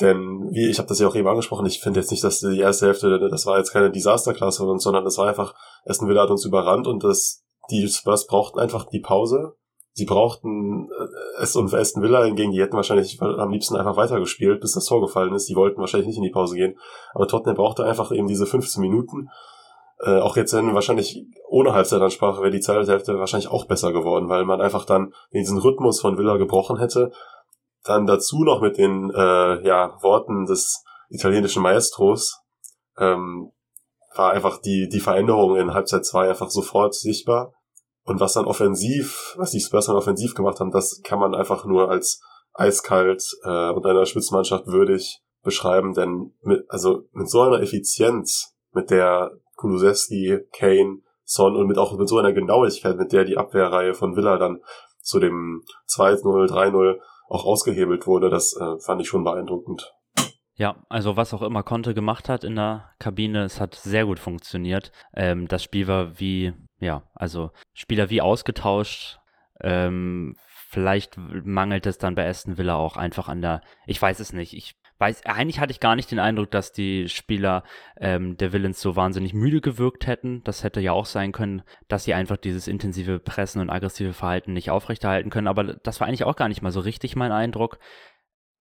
Denn, wie ich habe das ja auch eben angesprochen, ich finde jetzt nicht, dass die erste Hälfte, das war jetzt keine Desasterklasse, sondern das war einfach, Aston Villa hat uns überrannt und das, die Spurs brauchten einfach die Pause sie brauchten äh, es und Aston Villa hingegen, die hätten wahrscheinlich am liebsten einfach weitergespielt, bis das Tor gefallen ist. Die wollten wahrscheinlich nicht in die Pause gehen. Aber Tottenham brauchte einfach eben diese 15 Minuten. Äh, auch jetzt dann wahrscheinlich ohne Halbzeitansprache wäre die Zeithälfte wahrscheinlich auch besser geworden, weil man einfach dann diesen Rhythmus von Villa gebrochen hätte. Dann dazu noch mit den äh, ja, Worten des italienischen Maestros ähm, war einfach die, die Veränderung in Halbzeit 2 einfach sofort sichtbar. Und was dann offensiv, was die Spurs dann offensiv gemacht haben, das kann man einfach nur als eiskalt äh, und einer Spitzenmannschaft würdig beschreiben, denn mit, also mit so einer Effizienz, mit der Kulusewski, Kane, Son und mit auch mit so einer Genauigkeit, mit der die Abwehrreihe von Villa dann zu dem 2-0, 3-0 auch ausgehebelt wurde, das äh, fand ich schon beeindruckend. Ja, also was auch immer Conte gemacht hat in der Kabine, es hat sehr gut funktioniert. Ähm, das Spiel war wie ja, also Spieler wie ausgetauscht. Ähm, vielleicht mangelt es dann bei Aston Villa auch einfach an der, ich weiß es nicht. Ich weiß, eigentlich hatte ich gar nicht den Eindruck, dass die Spieler ähm, der Villains so wahnsinnig müde gewirkt hätten. Das hätte ja auch sein können, dass sie einfach dieses intensive Pressen und aggressive Verhalten nicht aufrechterhalten können. Aber das war eigentlich auch gar nicht mal so richtig mein Eindruck.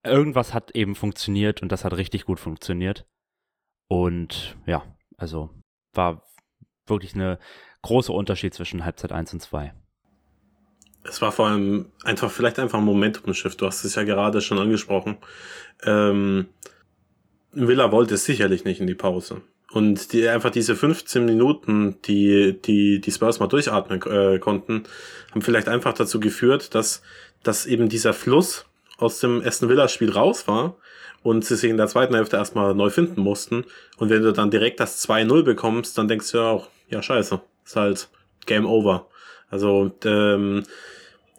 Irgendwas hat eben funktioniert und das hat richtig gut funktioniert. Und ja, also war wirklich eine großer Unterschied zwischen Halbzeit 1 und 2. Es war vor allem einfach, vielleicht einfach ein Momentum-Shift. Du hast es ja gerade schon angesprochen. Ähm, Villa wollte es sicherlich nicht in die Pause. Und die, einfach diese 15 Minuten, die, die, die Spurs mal durchatmen äh, konnten, haben vielleicht einfach dazu geführt, dass, dass eben dieser Fluss aus dem Aston Villa Spiel raus war und sie sich in der zweiten Hälfte erstmal neu finden mussten. Und wenn du dann direkt das 2-0 bekommst, dann denkst du ja auch, ja scheiße, ist halt Game Over. Also ähm,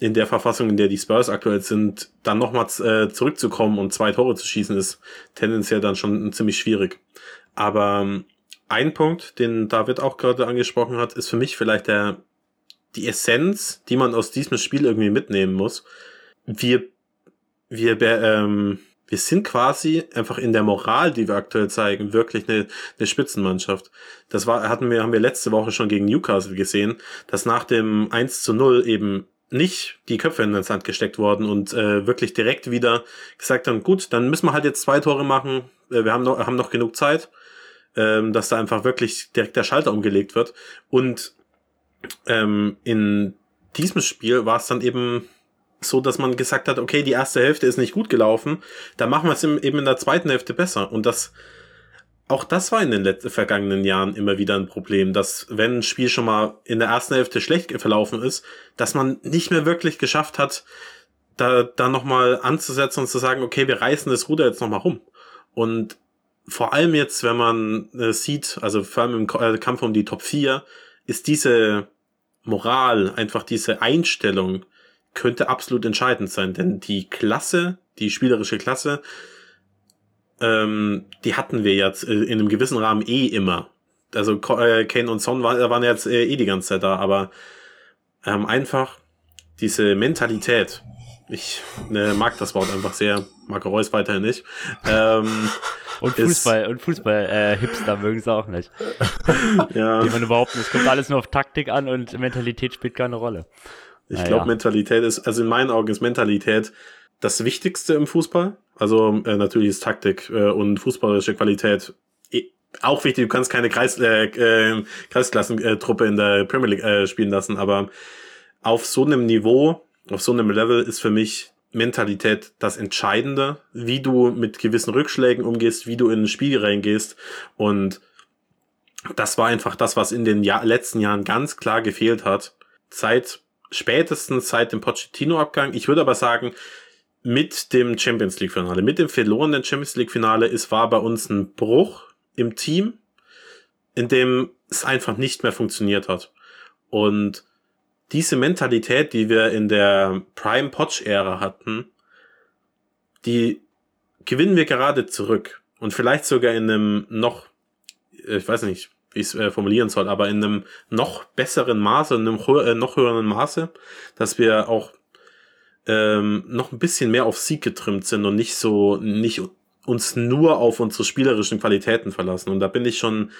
in der Verfassung, in der die Spurs aktuell sind, dann nochmal äh, zurückzukommen und zwei Tore zu schießen, ist tendenziell dann schon ziemlich schwierig. Aber ähm, ein Punkt, den David auch gerade angesprochen hat, ist für mich vielleicht der die Essenz, die man aus diesem Spiel irgendwie mitnehmen muss. Wir wir ähm, wir sind quasi einfach in der Moral, die wir aktuell zeigen, wirklich eine, eine Spitzenmannschaft. Das war, hatten wir, haben wir letzte Woche schon gegen Newcastle gesehen, dass nach dem 1 zu 0 eben nicht die Köpfe in den Sand gesteckt worden und äh, wirklich direkt wieder gesagt haben, gut, dann müssen wir halt jetzt zwei Tore machen, äh, wir haben noch, haben noch genug Zeit, ähm, dass da einfach wirklich direkt der Schalter umgelegt wird. Und ähm, in diesem Spiel war es dann eben so, dass man gesagt hat, okay, die erste Hälfte ist nicht gut gelaufen, dann machen wir es eben in der zweiten Hälfte besser. Und das, auch das war in den letzten, vergangenen Jahren immer wieder ein Problem, dass wenn ein Spiel schon mal in der ersten Hälfte schlecht verlaufen ist, dass man nicht mehr wirklich geschafft hat, da, da nochmal anzusetzen und zu sagen, okay, wir reißen das Ruder jetzt nochmal rum. Und vor allem jetzt, wenn man äh, sieht, also vor allem im äh, Kampf um die Top 4, ist diese Moral, einfach diese Einstellung, könnte absolut entscheidend sein, denn die Klasse, die spielerische Klasse, ähm, die hatten wir jetzt äh, in einem gewissen Rahmen eh immer. Also äh, Kane und Son war, waren jetzt äh, eh die ganze Zeit da, aber ähm, einfach diese Mentalität. Ich äh, mag das Wort einfach sehr, mag Reus weiterhin nicht. Ähm, und Fußball, und Fußball-Hipster äh, mögen es auch nicht. ja. Die man überhaupt nicht. Es kommt alles nur auf Taktik an und Mentalität spielt keine Rolle. Ich naja. glaube, Mentalität ist, also in meinen Augen ist Mentalität das Wichtigste im Fußball. Also äh, natürlich ist Taktik äh, und fußballerische Qualität auch wichtig. Du kannst keine Kreis, äh, äh, Kreisklassentruppe in der Premier League äh, spielen lassen, aber auf so einem Niveau, auf so einem Level ist für mich Mentalität das Entscheidende, wie du mit gewissen Rückschlägen umgehst, wie du in ein Spiel reingehst und das war einfach das, was in den Jahr letzten Jahren ganz klar gefehlt hat. Seit spätestens seit dem Pochettino-Abgang. Ich würde aber sagen, mit dem Champions League-Finale, mit dem verlorenen Champions League-Finale, es war bei uns ein Bruch im Team, in dem es einfach nicht mehr funktioniert hat. Und diese Mentalität, die wir in der Prime Potch-Ära hatten, die gewinnen wir gerade zurück. Und vielleicht sogar in einem noch, ich weiß nicht, wie ich es äh, formulieren soll, aber in einem noch besseren Maße, in einem äh, noch höheren Maße, dass wir auch ähm, noch ein bisschen mehr auf Sieg getrimmt sind und nicht so, nicht uns nur auf unsere spielerischen Qualitäten verlassen. Und da bin ich schon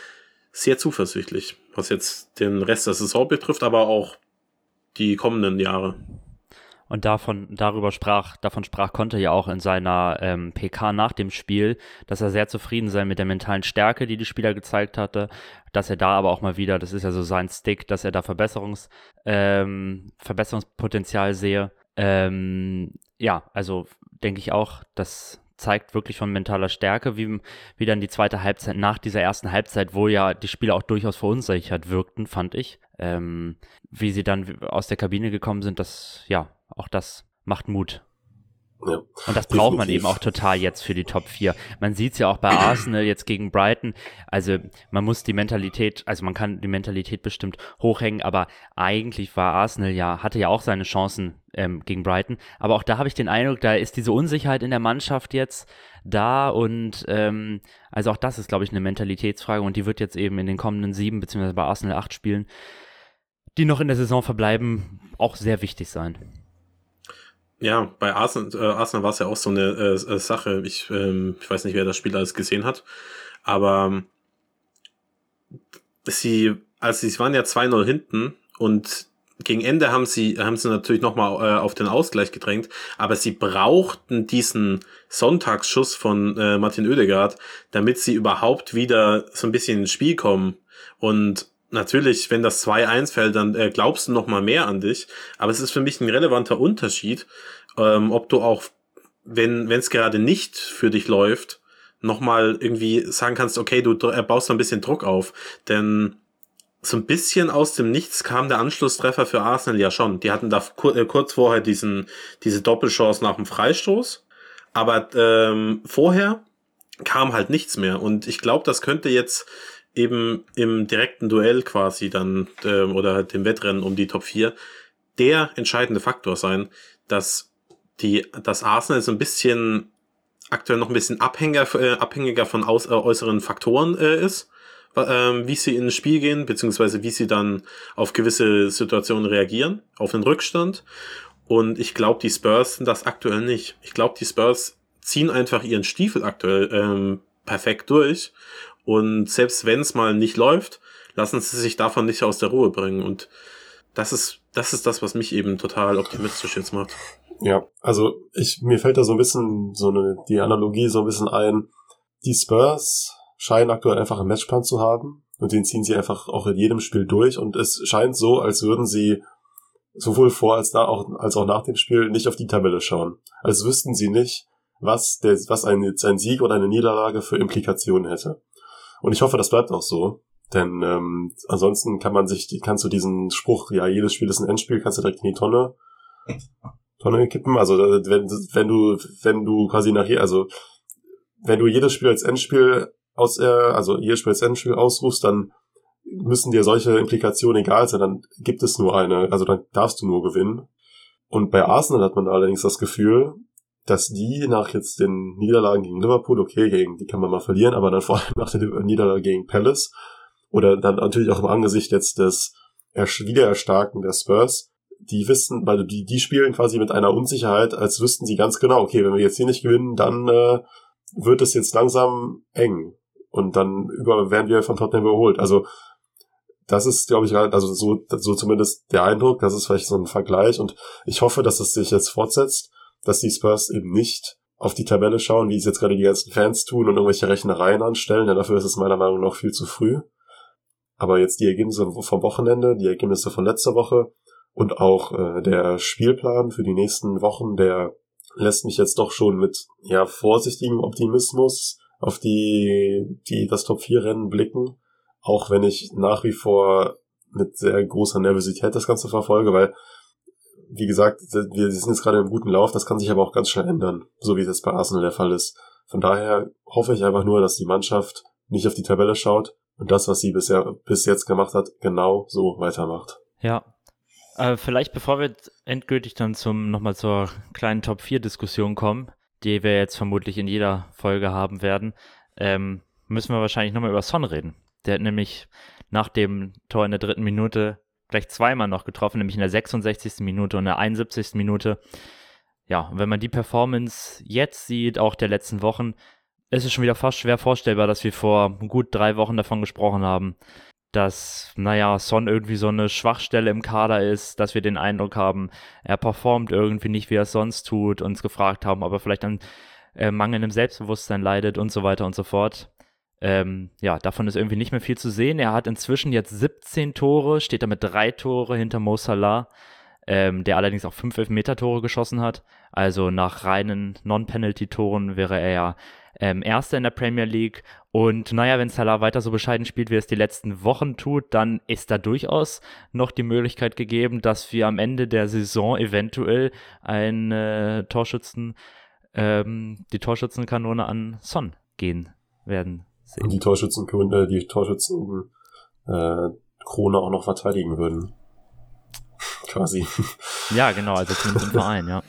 sehr zuversichtlich, was jetzt den Rest der Saison betrifft, aber auch die kommenden Jahre. Und davon, darüber sprach, davon sprach Conte ja auch in seiner ähm, PK nach dem Spiel, dass er sehr zufrieden sei mit der mentalen Stärke, die die Spieler gezeigt hatte, dass er da aber auch mal wieder, das ist ja so sein Stick, dass er da Verbesserungs, ähm, Verbesserungspotenzial sehe. Ähm, ja, also denke ich auch, das zeigt wirklich von mentaler Stärke, wie, wie dann die zweite Halbzeit nach dieser ersten Halbzeit, wo ja die Spieler auch durchaus verunsichert wirkten, fand ich. Ähm, wie sie dann aus der Kabine gekommen sind, das, ja, auch das macht Mut. Ja, und das braucht man eben auch total jetzt für die Top 4. Man sieht es ja auch bei Arsenal jetzt gegen Brighton. Also man muss die Mentalität, also man kann die Mentalität bestimmt hochhängen, aber eigentlich war Arsenal ja, hatte ja auch seine Chancen ähm, gegen Brighton. Aber auch da habe ich den Eindruck, da ist diese Unsicherheit in der Mannschaft jetzt da und ähm, also auch das ist, glaube ich, eine Mentalitätsfrage und die wird jetzt eben in den kommenden sieben beziehungsweise bei Arsenal acht Spielen, die noch in der Saison verbleiben, auch sehr wichtig sein. Ja, bei Arsenal, äh, Arsenal war es ja auch so eine äh, äh, Sache. Ich, ähm, ich weiß nicht, wer das Spiel alles gesehen hat, aber ähm, sie, also sie waren ja 2-0 hinten und gegen Ende haben sie, haben sie natürlich nochmal äh, auf den Ausgleich gedrängt, aber sie brauchten diesen Sonntagsschuss von äh, Martin Oedegaard, damit sie überhaupt wieder so ein bisschen ins Spiel kommen. Und natürlich, wenn das 2-1 fällt, dann äh, glaubst du noch mal mehr an dich. Aber es ist für mich ein relevanter Unterschied, ähm, ob du auch, wenn es gerade nicht für dich läuft, noch mal irgendwie sagen kannst, okay, du äh, baust ein bisschen Druck auf. Denn so ein bisschen aus dem Nichts kam der Anschlusstreffer für Arsenal ja schon. Die hatten da kur äh, kurz vorher diesen, diese Doppelchance nach dem Freistoß. Aber ähm, vorher kam halt nichts mehr. Und ich glaube, das könnte jetzt eben im direkten Duell quasi dann äh, oder dem Wettrennen um die Top 4 der entscheidende Faktor sein, dass die das Arsenal so ein bisschen aktuell noch ein bisschen abhängiger, äh, abhängiger von aus, äh, äußeren Faktoren äh, ist, äh, wie sie ins Spiel gehen, beziehungsweise wie sie dann auf gewisse Situationen reagieren, auf den Rückstand. Und ich glaube, die Spurs sind das aktuell nicht. Ich glaube, die Spurs ziehen einfach ihren Stiefel aktuell ähm, perfekt durch und selbst wenn es mal nicht läuft, lassen sie sich davon nicht aus der Ruhe bringen. Und das ist, das ist das, was mich eben total optimistisch jetzt macht. Ja, also ich, mir fällt da so ein bisschen so eine, die Analogie so ein bisschen ein. Die Spurs scheinen aktuell einfach einen Matchplan zu haben und den ziehen sie einfach auch in jedem Spiel durch und es scheint so, als würden sie sowohl vor als, da auch, als auch nach dem Spiel nicht auf die Tabelle schauen. Als wüssten sie nicht, was, der, was ein, ein Sieg oder eine Niederlage für Implikationen hätte. Und ich hoffe, das bleibt auch so. Denn ähm, ansonsten kann man sich, kannst du diesen Spruch, ja, jedes Spiel ist ein Endspiel, kannst du direkt in die Tonne, Tonne kippen. Also wenn, wenn du, wenn du quasi nachher, also wenn du jedes Spiel als Endspiel aus, äh, also jedes Spiel als Endspiel ausrufst, dann müssen dir solche Implikationen egal sein, dann gibt es nur eine, also dann darfst du nur gewinnen. Und bei Arsenal hat man allerdings das Gefühl, dass die nach jetzt den Niederlagen gegen Liverpool, okay, gegen die kann man mal verlieren, aber dann vor allem nach der Niederlage gegen Palace oder dann natürlich auch im Angesicht jetzt des Wiedererstarken der Spurs, die wissen, weil die, die spielen quasi mit einer Unsicherheit, als wüssten sie ganz genau, okay, wenn wir jetzt hier nicht gewinnen, dann äh, wird es jetzt langsam eng. Und dann über, werden wir von Tottenham überholt. Also das ist, glaube ich, also so, so zumindest der Eindruck, das ist vielleicht so ein Vergleich und ich hoffe, dass es sich jetzt fortsetzt, dass die Spurs eben nicht auf die Tabelle schauen, wie es jetzt gerade die ganzen Fans tun und irgendwelche Rechnereien anstellen, denn dafür ist es meiner Meinung nach viel zu früh. Aber jetzt die Ergebnisse vom Wochenende, die Ergebnisse von letzter Woche und auch äh, der Spielplan für die nächsten Wochen, der lässt mich jetzt doch schon mit ja vorsichtigem Optimismus auf die die das Top 4 Rennen blicken auch wenn ich nach wie vor mit sehr großer Nervosität das Ganze verfolge, weil, wie gesagt, wir sind jetzt gerade im guten Lauf, das kann sich aber auch ganz schnell ändern, so wie das bei Arsenal der Fall ist. Von daher hoffe ich einfach nur, dass die Mannschaft nicht auf die Tabelle schaut und das, was sie bisher, bis jetzt gemacht hat, genau so weitermacht. Ja. Äh, vielleicht bevor wir endgültig dann zum nochmal zur kleinen Top 4 Diskussion kommen, die wir jetzt vermutlich in jeder Folge haben werden, ähm, müssen wir wahrscheinlich nochmal über Son reden. Der hat nämlich nach dem Tor in der dritten Minute gleich zweimal noch getroffen, nämlich in der 66. Minute und der 71. Minute. Ja, und wenn man die Performance jetzt sieht, auch der letzten Wochen, ist es schon wieder fast schwer vorstellbar, dass wir vor gut drei Wochen davon gesprochen haben, dass, naja, Son irgendwie so eine Schwachstelle im Kader ist, dass wir den Eindruck haben, er performt irgendwie nicht, wie er es sonst tut, uns gefragt haben, ob er vielleicht an äh, mangelndem Selbstbewusstsein leidet und so weiter und so fort. Ähm, ja, davon ist irgendwie nicht mehr viel zu sehen. Er hat inzwischen jetzt 17 Tore, steht damit drei Tore hinter Mo Salah, ähm, der allerdings auch fünf Elfmeter-Tore geschossen hat. Also nach reinen Non-Penalty-Toren wäre er ja ähm, Erster in der Premier League. Und naja, wenn Salah weiter so bescheiden spielt, wie er es die letzten Wochen tut, dann ist da durchaus noch die Möglichkeit gegeben, dass wir am Ende der Saison eventuell ein äh, Torschützen, ähm, die Torschützenkanone an Son gehen werden sehen. Die Torschützen, äh, die Torschützen äh, Krone auch noch verteidigen würden. Quasi. Ja, genau, also zumindest im Verein, ja.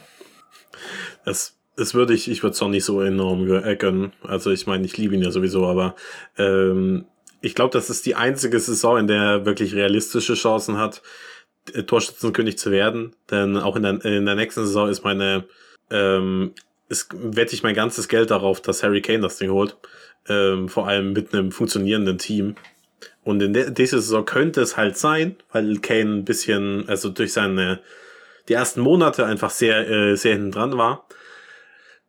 Das, das würde ich, ich würde es auch nicht so enorm gönnen. Also ich meine, ich liebe ihn ja sowieso, aber ähm, ich glaube, das ist die einzige Saison, in der er wirklich realistische Chancen hat, äh, Torschützenkönig zu werden. Denn auch in der, in der nächsten Saison ist meine, ähm, ist, wette ich mein ganzes Geld darauf, dass Harry Kane das Ding holt ähm, vor allem mit einem funktionierenden Team. Und in der, dieser Saison könnte es halt sein, weil Kane ein bisschen, also durch seine, die ersten Monate einfach sehr, äh, sehr hinten dran war.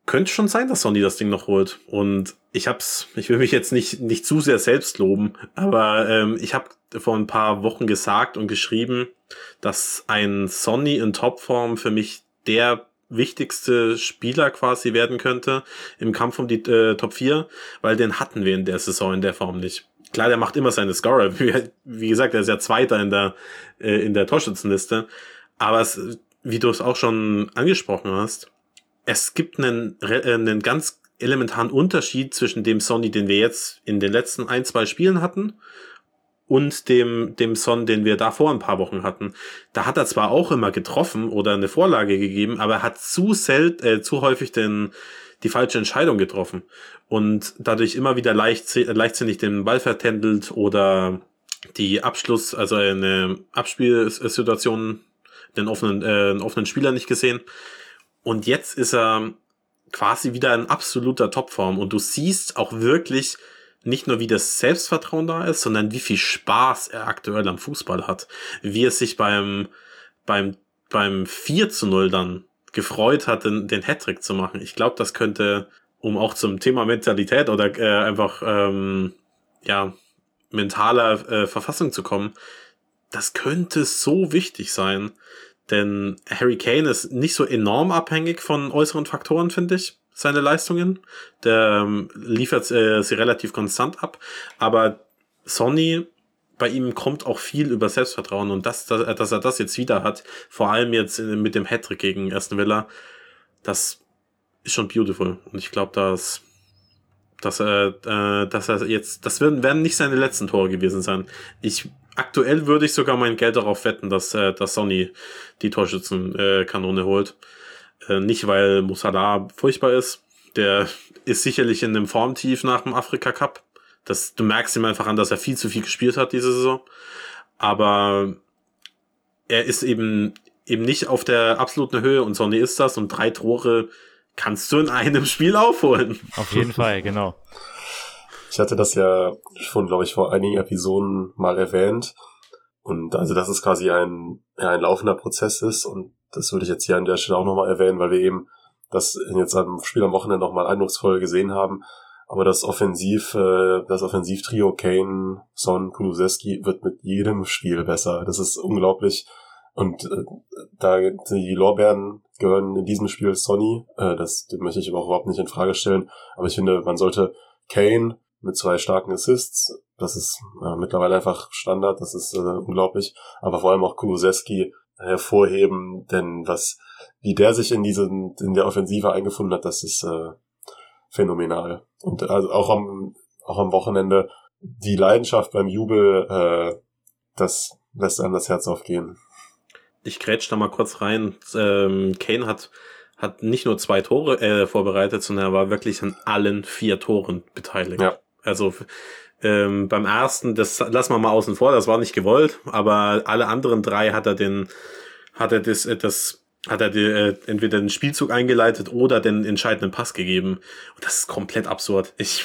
Könnte schon sein, dass Sonny das Ding noch holt. Und ich hab's, ich will mich jetzt nicht, nicht zu sehr selbst loben, aber ähm, ich habe vor ein paar Wochen gesagt und geschrieben, dass ein Sonny in Topform für mich der wichtigste Spieler quasi werden könnte im Kampf um die äh, Top 4, weil den hatten wir in der Saison in der Form nicht. Klar, der macht immer seine Scorer. Wie, wie gesagt, er ist ja Zweiter in der, äh, in der Torschützenliste. Aber es, wie du es auch schon angesprochen hast, es gibt einen, äh, einen ganz elementaren Unterschied zwischen dem Sony, den wir jetzt in den letzten ein, zwei Spielen hatten und dem, dem Son, den wir da vor ein paar Wochen hatten. Da hat er zwar auch immer getroffen oder eine Vorlage gegeben, aber er hat zu selten, äh, zu häufig den, die falsche Entscheidung getroffen und dadurch immer wieder leicht, leichtsinnig den Ball vertändelt oder die Abschluss, also eine Abspielsituation, den offenen, äh, einen offenen Spieler nicht gesehen. Und jetzt ist er quasi wieder in absoluter Topform und du siehst auch wirklich, nicht nur wie das Selbstvertrauen da ist, sondern wie viel Spaß er aktuell am Fußball hat. Wie er sich beim, beim, beim 4 zu 0 dann gefreut hat, den, den Hattrick zu machen. Ich glaube, das könnte, um auch zum Thema Mentalität oder äh, einfach ähm, ja mentaler äh, Verfassung zu kommen, das könnte so wichtig sein, Denn Harry Kane ist nicht so enorm abhängig von äußeren Faktoren, finde ich, seine Leistungen. Der ähm, liefert äh, sie relativ konstant ab. Aber Sonny, bei ihm kommt auch viel über Selbstvertrauen und das, dass, dass er das jetzt wieder hat, vor allem jetzt mit dem Hattrick gegen Aston Villa, das ist schon beautiful. Und ich glaube, dass, dass er, äh, dass er jetzt, das werden, werden nicht seine letzten Tore gewesen sein. Ich aktuell würde ich sogar mein Geld darauf wetten, dass, äh, dass Sonny die Torschützenkanone äh, holt. Äh, nicht, weil Musala furchtbar ist. Der ist sicherlich in einem Formtief nach dem Afrika Cup. Das, du merkst ihm einfach an, dass er viel zu viel gespielt hat diese Saison. Aber er ist eben, eben nicht auf der absoluten Höhe und Sonny ist das und drei Tore kannst du in einem Spiel aufholen. Auf jeden Fall, genau. Ich hatte das ja schon, glaube ich, vor einigen Episoden mal erwähnt. Und also, dass es quasi ein, ja, ein laufender Prozess ist. Und das würde ich jetzt hier an der Stelle auch nochmal erwähnen, weil wir eben das jetzt am Spiel am Wochenende nochmal eindrucksvoll gesehen haben. Aber das Offensiv, äh, das Offensivtrio Kane, Son, Kulusewski wird mit jedem Spiel besser. Das ist unglaublich. Und äh, da die Lorbeeren gehören in diesem Spiel Sonny. Äh, das, das möchte ich aber auch überhaupt nicht in Frage stellen. Aber ich finde, man sollte Kane, mit zwei starken Assists. Das ist äh, mittlerweile einfach Standard, das ist äh, unglaublich. Aber vor allem auch Kulusewski hervorheben, denn was, wie der sich in diesen, in der Offensive eingefunden hat, das ist äh, phänomenal. Und also auch am, auch am Wochenende die Leidenschaft beim Jubel, äh, das lässt einem das Herz aufgehen. Ich grätsch da mal kurz rein. Ähm, Kane hat hat nicht nur zwei Tore äh, vorbereitet, sondern er war wirklich an allen vier Toren beteiligt. Ja. Also ähm, beim ersten, das lassen wir mal außen vor, das war nicht gewollt, aber alle anderen drei hat er den, hat er das, äh, das hat er die, äh, entweder den Spielzug eingeleitet oder den entscheidenden Pass gegeben. Und das ist komplett absurd. Ich,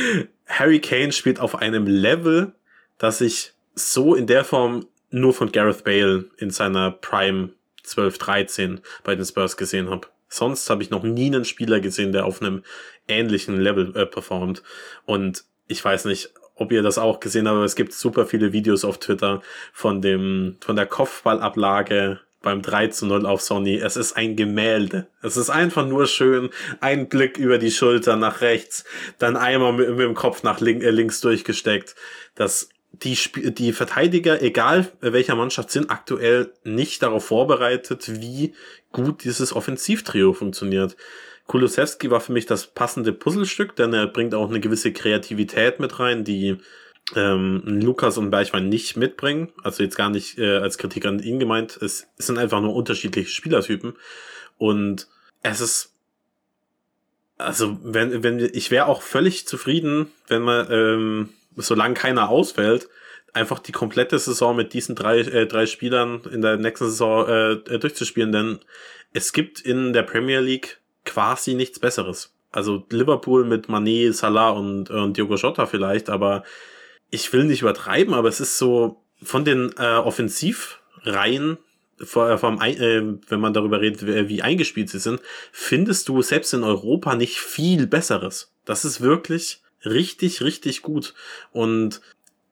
Harry Kane spielt auf einem Level, das ich so in der Form nur von Gareth Bale in seiner Prime 12, 13 bei den Spurs gesehen habe. Sonst habe ich noch nie einen Spieler gesehen, der auf einem ähnlichen Level äh, performt. Und ich weiß nicht, ob ihr das auch gesehen habt, aber es gibt super viele Videos auf Twitter von dem, von der Kopfballablage beim 3 zu 0 auf Sony. Es ist ein Gemälde. Es ist einfach nur schön. Ein Blick über die Schulter nach rechts, dann einmal mit, mit dem Kopf nach link, äh, links durchgesteckt. Das die, Sp die Verteidiger, egal welcher Mannschaft, sind aktuell nicht darauf vorbereitet, wie gut dieses Offensivtrio funktioniert. Kulusewski war für mich das passende Puzzlestück, denn er bringt auch eine gewisse Kreativität mit rein, die ähm, Lukas und Bergmann nicht mitbringen. Also jetzt gar nicht äh, als Kritik an ihn gemeint. Es, es sind einfach nur unterschiedliche Spielertypen. Und es ist also wenn, wenn ich wäre auch völlig zufrieden, wenn man ähm, solange keiner ausfällt, einfach die komplette Saison mit diesen drei, äh, drei Spielern in der nächsten Saison äh, durchzuspielen, denn es gibt in der Premier League quasi nichts Besseres. Also Liverpool mit Mané, Salah und, und Diogo Jota vielleicht, aber ich will nicht übertreiben, aber es ist so von den äh, Offensivreihen, vor, vom, äh, wenn man darüber redet, wie eingespielt sie sind, findest du selbst in Europa nicht viel Besseres. Das ist wirklich richtig, richtig gut. Und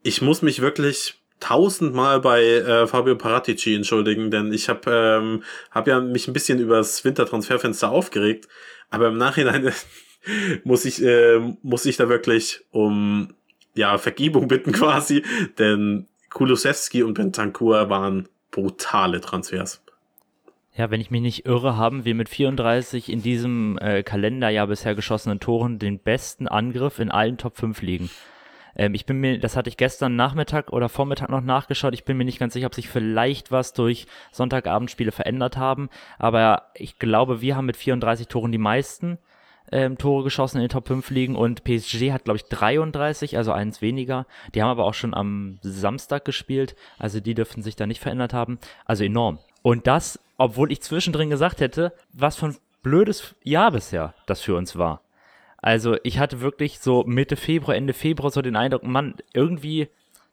ich muss mich wirklich tausendmal bei äh, Fabio Paratici entschuldigen, denn ich habe ähm, hab ja mich ein bisschen über das Wintertransferfenster aufgeregt, aber im Nachhinein muss ich äh, muss ich da wirklich um ja Vergebung bitten quasi, denn Kulusewski und Bentancur waren brutale Transfers. Ja, wenn ich mich nicht irre, haben wir mit 34 in diesem äh, Kalenderjahr bisher geschossenen Toren den besten Angriff in allen Top 5 Ligen. Ähm, ich bin mir, das hatte ich gestern Nachmittag oder Vormittag noch nachgeschaut. Ich bin mir nicht ganz sicher, ob sich vielleicht was durch Sonntagabendspiele verändert haben. Aber ich glaube, wir haben mit 34 Toren die meisten ähm, Tore geschossen in den Top 5 Ligen und PSG hat, glaube ich, 33, also eins weniger. Die haben aber auch schon am Samstag gespielt, also die dürften sich da nicht verändert haben. Also enorm. Und das, obwohl ich zwischendrin gesagt hätte, was für ein blödes Jahr bisher das für uns war. Also ich hatte wirklich so Mitte Februar, Ende Februar so den Eindruck, Mann, irgendwie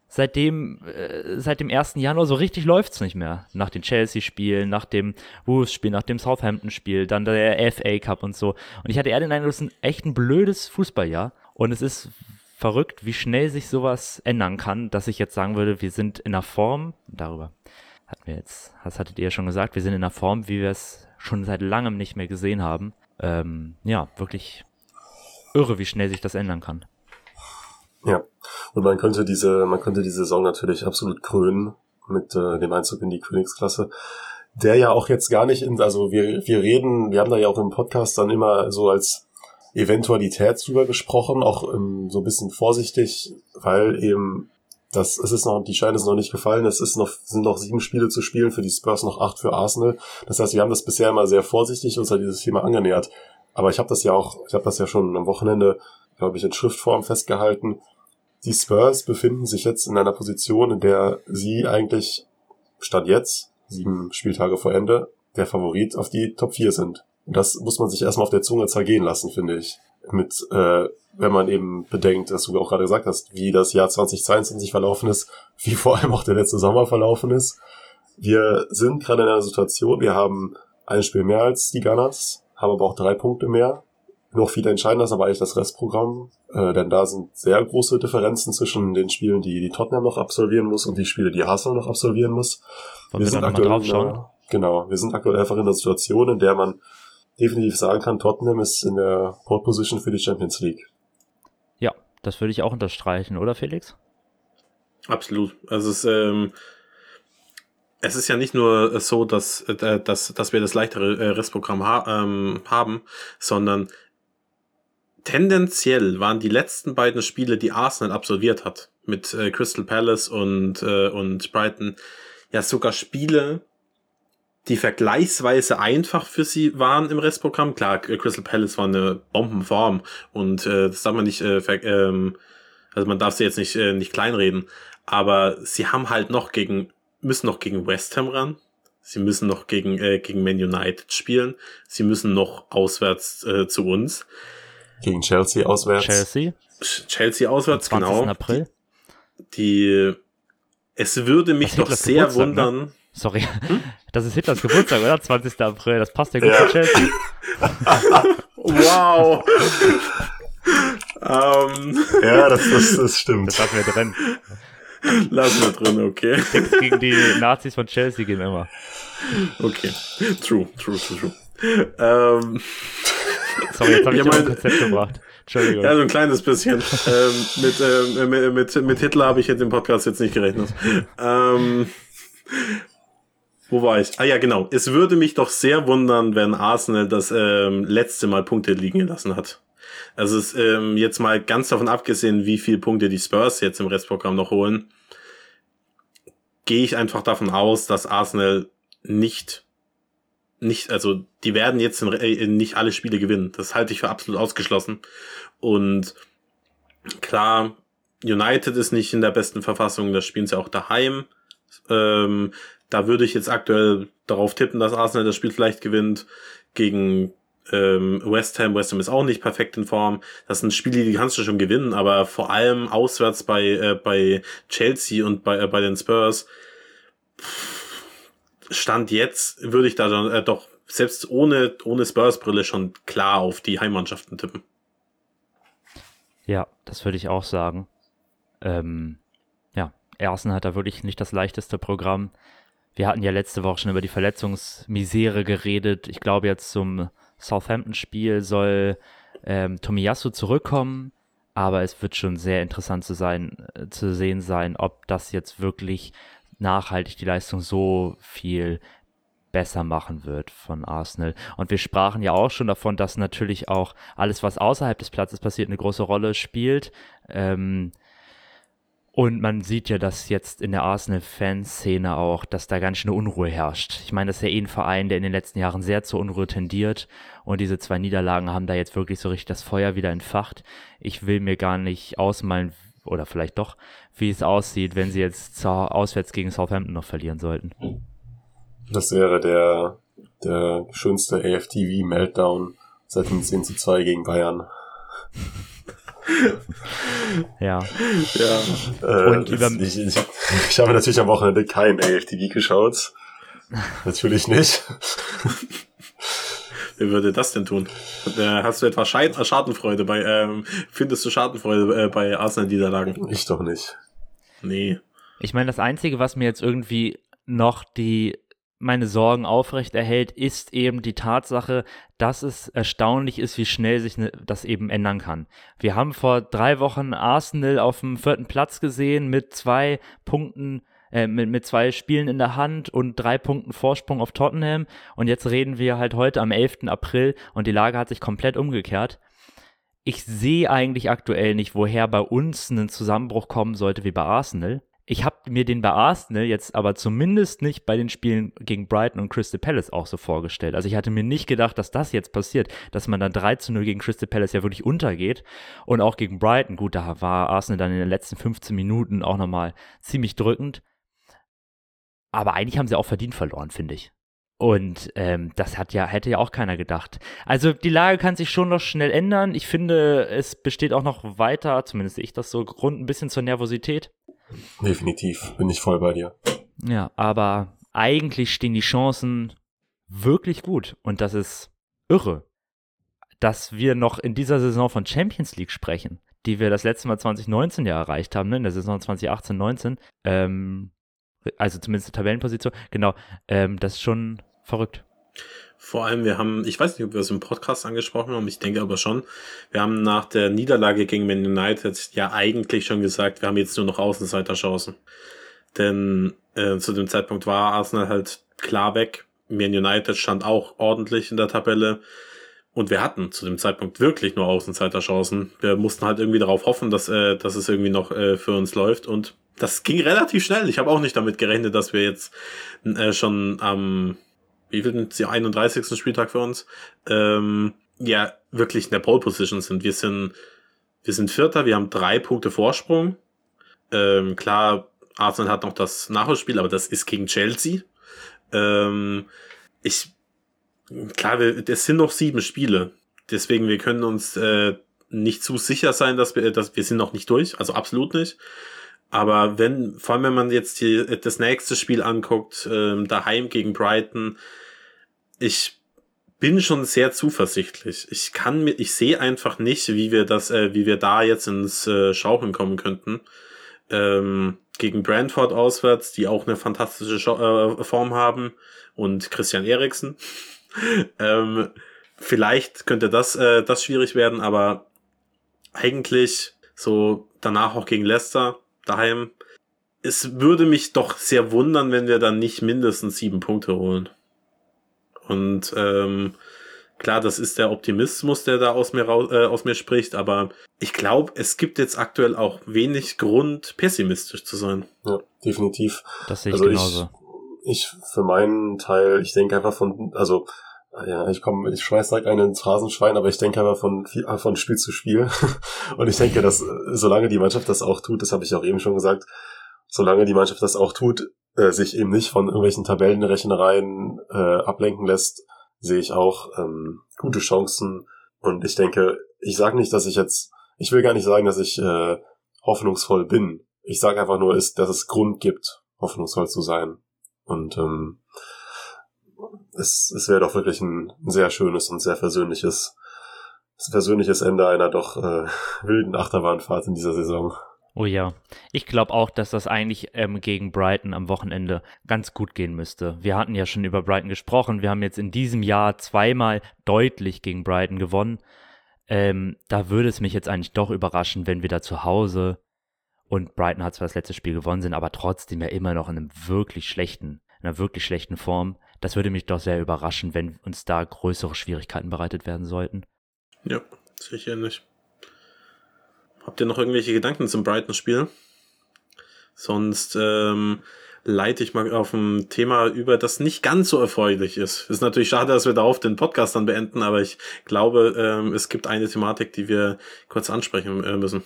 seitdem, äh, seit dem 1. Januar so richtig läuft's nicht mehr. Nach den Chelsea-Spielen, nach dem Wolves-Spiel, nach dem Southampton-Spiel, dann der FA Cup und so. Und ich hatte eher den Eindruck, es ist ein echt ein blödes Fußballjahr. Und es ist verrückt, wie schnell sich sowas ändern kann, dass ich jetzt sagen würde, wir sind in einer Form, darüber hatten wir jetzt, das hattet ihr ja schon gesagt, wir sind in einer Form, wie wir es schon seit langem nicht mehr gesehen haben. Ähm, ja, wirklich irre, wie schnell sich das ändern kann. Ja, und man könnte diese, man könnte die Saison natürlich absolut krönen mit äh, dem Einzug in die Königsklasse, der ja auch jetzt gar nicht in, also wir, wir reden, wir haben da ja auch im Podcast dann immer so als Eventualität drüber gesprochen, auch ähm, so ein bisschen vorsichtig, weil eben das, es ist noch, die Scheine sind noch nicht gefallen, es ist noch, sind noch sieben Spiele zu spielen, für die Spurs noch acht für Arsenal. Das heißt, wir haben das bisher immer sehr vorsichtig uns an dieses Thema angenähert. Aber ich habe das ja auch, ich habe das ja schon am Wochenende, glaube ich, in Schriftform festgehalten. Die Spurs befinden sich jetzt in einer Position, in der sie eigentlich, statt jetzt, sieben Spieltage vor Ende, der Favorit auf die Top 4 sind. Und das muss man sich erstmal auf der Zunge zergehen lassen, finde ich. Mit, äh, wenn man eben bedenkt, dass du auch gerade gesagt hast, wie das Jahr 2022 verlaufen ist, wie vor allem auch der letzte Sommer verlaufen ist. Wir sind gerade in einer Situation, wir haben ein Spiel mehr als die Gunners, haben aber auch drei Punkte mehr. Noch viel entscheidender ist aber eigentlich das Restprogramm, äh, denn da sind sehr große Differenzen zwischen den Spielen, die die Tottenham noch absolvieren muss und die Spiele, die Arsenal noch absolvieren muss. Wollen wir, wir sind aktuell drauf schauen? Genau, wir sind aktuell einfach in der Situation, in der man definitiv sagen kann, Tottenham ist in der Pole Position für die Champions League. Ja, das würde ich auch unterstreichen, oder Felix? Absolut. Also es, ähm, es ist ja nicht nur so, dass, äh, dass, dass wir das leichtere äh, Restprogramm ha ähm, haben, sondern tendenziell waren die letzten beiden Spiele, die Arsenal absolviert hat, mit äh, Crystal Palace und, äh, und Brighton, ja sogar Spiele, die vergleichsweise einfach für sie waren im Restprogramm. Klar, Crystal Palace war eine Bombenform und äh, das darf man nicht, äh, ähm, also man darf sie jetzt nicht, äh, nicht kleinreden, aber sie haben halt noch gegen, müssen noch gegen West Ham ran. Sie müssen noch gegen, äh, gegen Man United spielen. Sie müssen noch auswärts äh, zu uns. Gegen Chelsea auswärts. Chelsea. Chelsea auswärts, Am 20. genau. April. Die, es würde mich doch sehr Geburtstag, ne? wundern. Sorry. Das ist Hitlers Geburtstag, oder? 20. April. Das passt ja gut Ja. zu Chelsea. Wow. ähm, Ja, das, das, das stimmt. Das hatten wir drin. lassen wir drin, okay. Nichts gegen die Nazis von Chelsea gehen immer. Okay. True, true, true, true. Ähm, Sorry, jetzt habe ich Ja, mein- ein Konzept gebracht. Entschuldigung. ja, so ein kleines bisschen. ähm, mit, ähm, mit, mit, mit Hitler habe ich jetzt im Podcast jetzt nicht gerechnet. Ähm, wo war ich? Ah ja, genau. Es würde mich doch sehr wundern, wenn Arsenal das ähm, letzte Mal Punkte liegen gelassen hat. Also es, ähm, jetzt mal ganz davon abgesehen, wie viele Punkte die Spurs jetzt im Restprogramm noch holen, gehe ich einfach davon aus, dass Arsenal nicht nicht, also die werden jetzt in, äh, nicht alle Spiele gewinnen. Das halte ich für absolut ausgeschlossen. Und klar, United ist nicht in der besten Verfassung, da spielen sie auch daheim. Ähm, da würde ich jetzt aktuell darauf tippen, dass Arsenal das Spiel vielleicht gewinnt. Gegen ähm, West Ham, West Ham ist auch nicht perfekt in Form. Das sind Spiele, die kannst du schon gewinnen, aber vor allem auswärts bei, äh, bei Chelsea und bei, äh, bei den Spurs. Stand jetzt würde ich da dann, äh, doch selbst ohne, ohne Spurs-Brille schon klar auf die Heimmannschaften tippen. Ja, das würde ich auch sagen. Ähm, ja, Ersten hat da wirklich nicht das leichteste Programm. Wir hatten ja letzte Woche schon über die Verletzungsmisere geredet. Ich glaube, jetzt zum Southampton-Spiel soll ähm, Tomiyasu zurückkommen, aber es wird schon sehr interessant zu sein, äh, zu sehen sein, ob das jetzt wirklich nachhaltig die Leistung so viel besser machen wird von Arsenal. Und wir sprachen ja auch schon davon, dass natürlich auch alles, was außerhalb des Platzes passiert, eine große Rolle spielt. Ähm, und man sieht ja, dass jetzt in der Arsenal-Fanszene auch, dass da ganz schön eine Unruhe herrscht. Ich meine, das ist ja eh ein Verein, der in den letzten Jahren sehr zur Unruhe tendiert. Und diese zwei Niederlagen haben da jetzt wirklich so richtig das Feuer wieder entfacht. Ich will mir gar nicht ausmalen, oder vielleicht doch, wie es aussieht, wenn sie jetzt auswärts gegen Southampton noch verlieren sollten. Das wäre der, der schönste AFTV-Meltdown seit dem 10 zu 2 gegen Bayern. Ja, Ja. Äh, Und über- ich, ich, ich habe natürlich am Wochenende kein AFTV geschaut. Natürlich nicht. Wer würde das denn tun? Äh, hast du etwa Schadenfreude bei, ähm, findest du Schadenfreude äh, bei Arsenal-Niederlagen? Ich doch nicht. Nee. ich meine, das Einzige, was mir jetzt irgendwie noch die meine Sorgen aufrechterhält, ist eben die Tatsache, dass es erstaunlich ist, wie schnell sich ne, das eben ändern kann. Wir haben vor drei Wochen Arsenal auf dem vierten Platz gesehen mit zwei Punkten, äh, mit, mit zwei Spielen in der Hand und drei Punkten Vorsprung auf Tottenham. Und jetzt reden wir halt heute am 11. April und die Lage hat sich komplett umgekehrt. Ich sehe eigentlich aktuell nicht, woher bei uns ein Zusammenbruch kommen sollte wie bei Arsenal. Ich habe mir den bei Arsenal jetzt aber zumindest nicht bei den Spielen gegen Brighton und Crystal Palace auch so vorgestellt. Also ich hatte mir nicht gedacht, dass das jetzt passiert, dass man dann 3 zu 0 gegen Crystal Palace ja wirklich untergeht. Und auch gegen Brighton, gut, da war Arsenal dann in den letzten 15 Minuten auch nochmal ziemlich drückend. Aber eigentlich haben sie auch verdient verloren, finde ich. Und ähm, das hat ja, hätte ja auch keiner gedacht. Also die Lage kann sich schon noch schnell ändern. Ich finde, es besteht auch noch weiter, zumindest sehe ich das so, Grund ein bisschen zur Nervosität. Definitiv, bin ich voll bei dir. Ja, aber eigentlich stehen die Chancen wirklich gut und das ist irre, dass wir noch in dieser Saison von Champions League sprechen, die wir das letzte Mal 2019 ja erreicht haben, ne? in der Saison 2018-19. Ähm, also zumindest Tabellenposition. Genau, ähm, das ist schon verrückt. Vor allem, wir haben, ich weiß nicht, ob wir es im Podcast angesprochen haben, ich denke aber schon, wir haben nach der Niederlage gegen Man United ja eigentlich schon gesagt, wir haben jetzt nur noch Außenseiterchancen. Denn äh, zu dem Zeitpunkt war Arsenal halt klar weg. Man United stand auch ordentlich in der Tabelle. Und wir hatten zu dem Zeitpunkt wirklich nur Außenseiterchancen. Wir mussten halt irgendwie darauf hoffen, dass, äh, dass es irgendwie noch äh, für uns läuft. Und das ging relativ schnell. Ich habe auch nicht damit gerechnet, dass wir jetzt äh, schon am wie viel sie 31. Spieltag für uns, ähm, ja, wirklich in der Pole Position sind. Wir sind, wir sind Vierter, wir haben drei Punkte Vorsprung. Ähm, klar, Arsenal hat noch das Nachholspiel, aber das ist gegen Chelsea. Ähm, ich, klar, wir, es sind noch sieben Spiele. Deswegen, wir können uns äh, nicht zu sicher sein, dass wir, dass wir sind noch nicht durch, also absolut nicht. Aber wenn, vor allem wenn man jetzt die, das nächste Spiel anguckt, ähm, daheim gegen Brighton, ich bin schon sehr zuversichtlich. Ich kann mir, ich sehe einfach nicht, wie wir das, äh, wie wir da jetzt ins äh, Schaukeln kommen könnten. Ähm, gegen Brentford auswärts, die auch eine fantastische Schau äh, Form haben und Christian Eriksen. ähm, vielleicht könnte das, äh, das schwierig werden, aber eigentlich so danach auch gegen Leicester daheim. Es würde mich doch sehr wundern, wenn wir dann nicht mindestens sieben Punkte holen. Und ähm, klar, das ist der Optimismus, der da aus mir, äh, aus mir spricht, aber ich glaube, es gibt jetzt aktuell auch wenig Grund, pessimistisch zu sein. Ja, definitiv. Das sehe ich also genauso. Ich, ich für meinen Teil, ich denke einfach von, also ja, ich komme, ich schmeiß direkt einen ins Phrasenschwein, aber ich denke einfach von, von Spiel zu Spiel. Und ich denke, dass solange die Mannschaft das auch tut, das habe ich auch eben schon gesagt, solange die Mannschaft das auch tut, äh, sich eben nicht von irgendwelchen Tabellenrechnereien äh, ablenken lässt, sehe ich auch ähm, gute Chancen. Und ich denke, ich sage nicht, dass ich jetzt, ich will gar nicht sagen, dass ich äh, hoffnungsvoll bin. Ich sage einfach nur, ist, dass es Grund gibt, hoffnungsvoll zu sein. Und ähm, es, es wäre doch wirklich ein, sehr schönes und sehr versöhnliches, versöhnliches Ende einer doch äh, wilden Achterbahnfahrt in dieser Saison. Oh ja, ich glaube auch, dass das eigentlich ähm, gegen Brighton am Wochenende ganz gut gehen müsste. Wir hatten ja schon über Brighton gesprochen. Wir haben jetzt in diesem Jahr zweimal deutlich gegen Brighton gewonnen. Ähm, da würde es mich jetzt eigentlich doch überraschen, wenn wir da zu Hause und Brighton hat zwar das letzte Spiel gewonnen, sind aber trotzdem ja immer noch in einem wirklich schlechten, in einer wirklich schlechten Form. Das würde mich doch sehr überraschen, wenn uns da größere Schwierigkeiten bereitet werden sollten. Ja, sicher nicht. Habt ihr noch irgendwelche Gedanken zum Brighton-Spiel? Sonst ähm, leite ich mal auf ein Thema über, das nicht ganz so erfreulich ist. Ist natürlich schade, dass wir darauf den Podcast dann beenden, aber ich glaube, ähm, es gibt eine Thematik, die wir kurz ansprechen äh, müssen.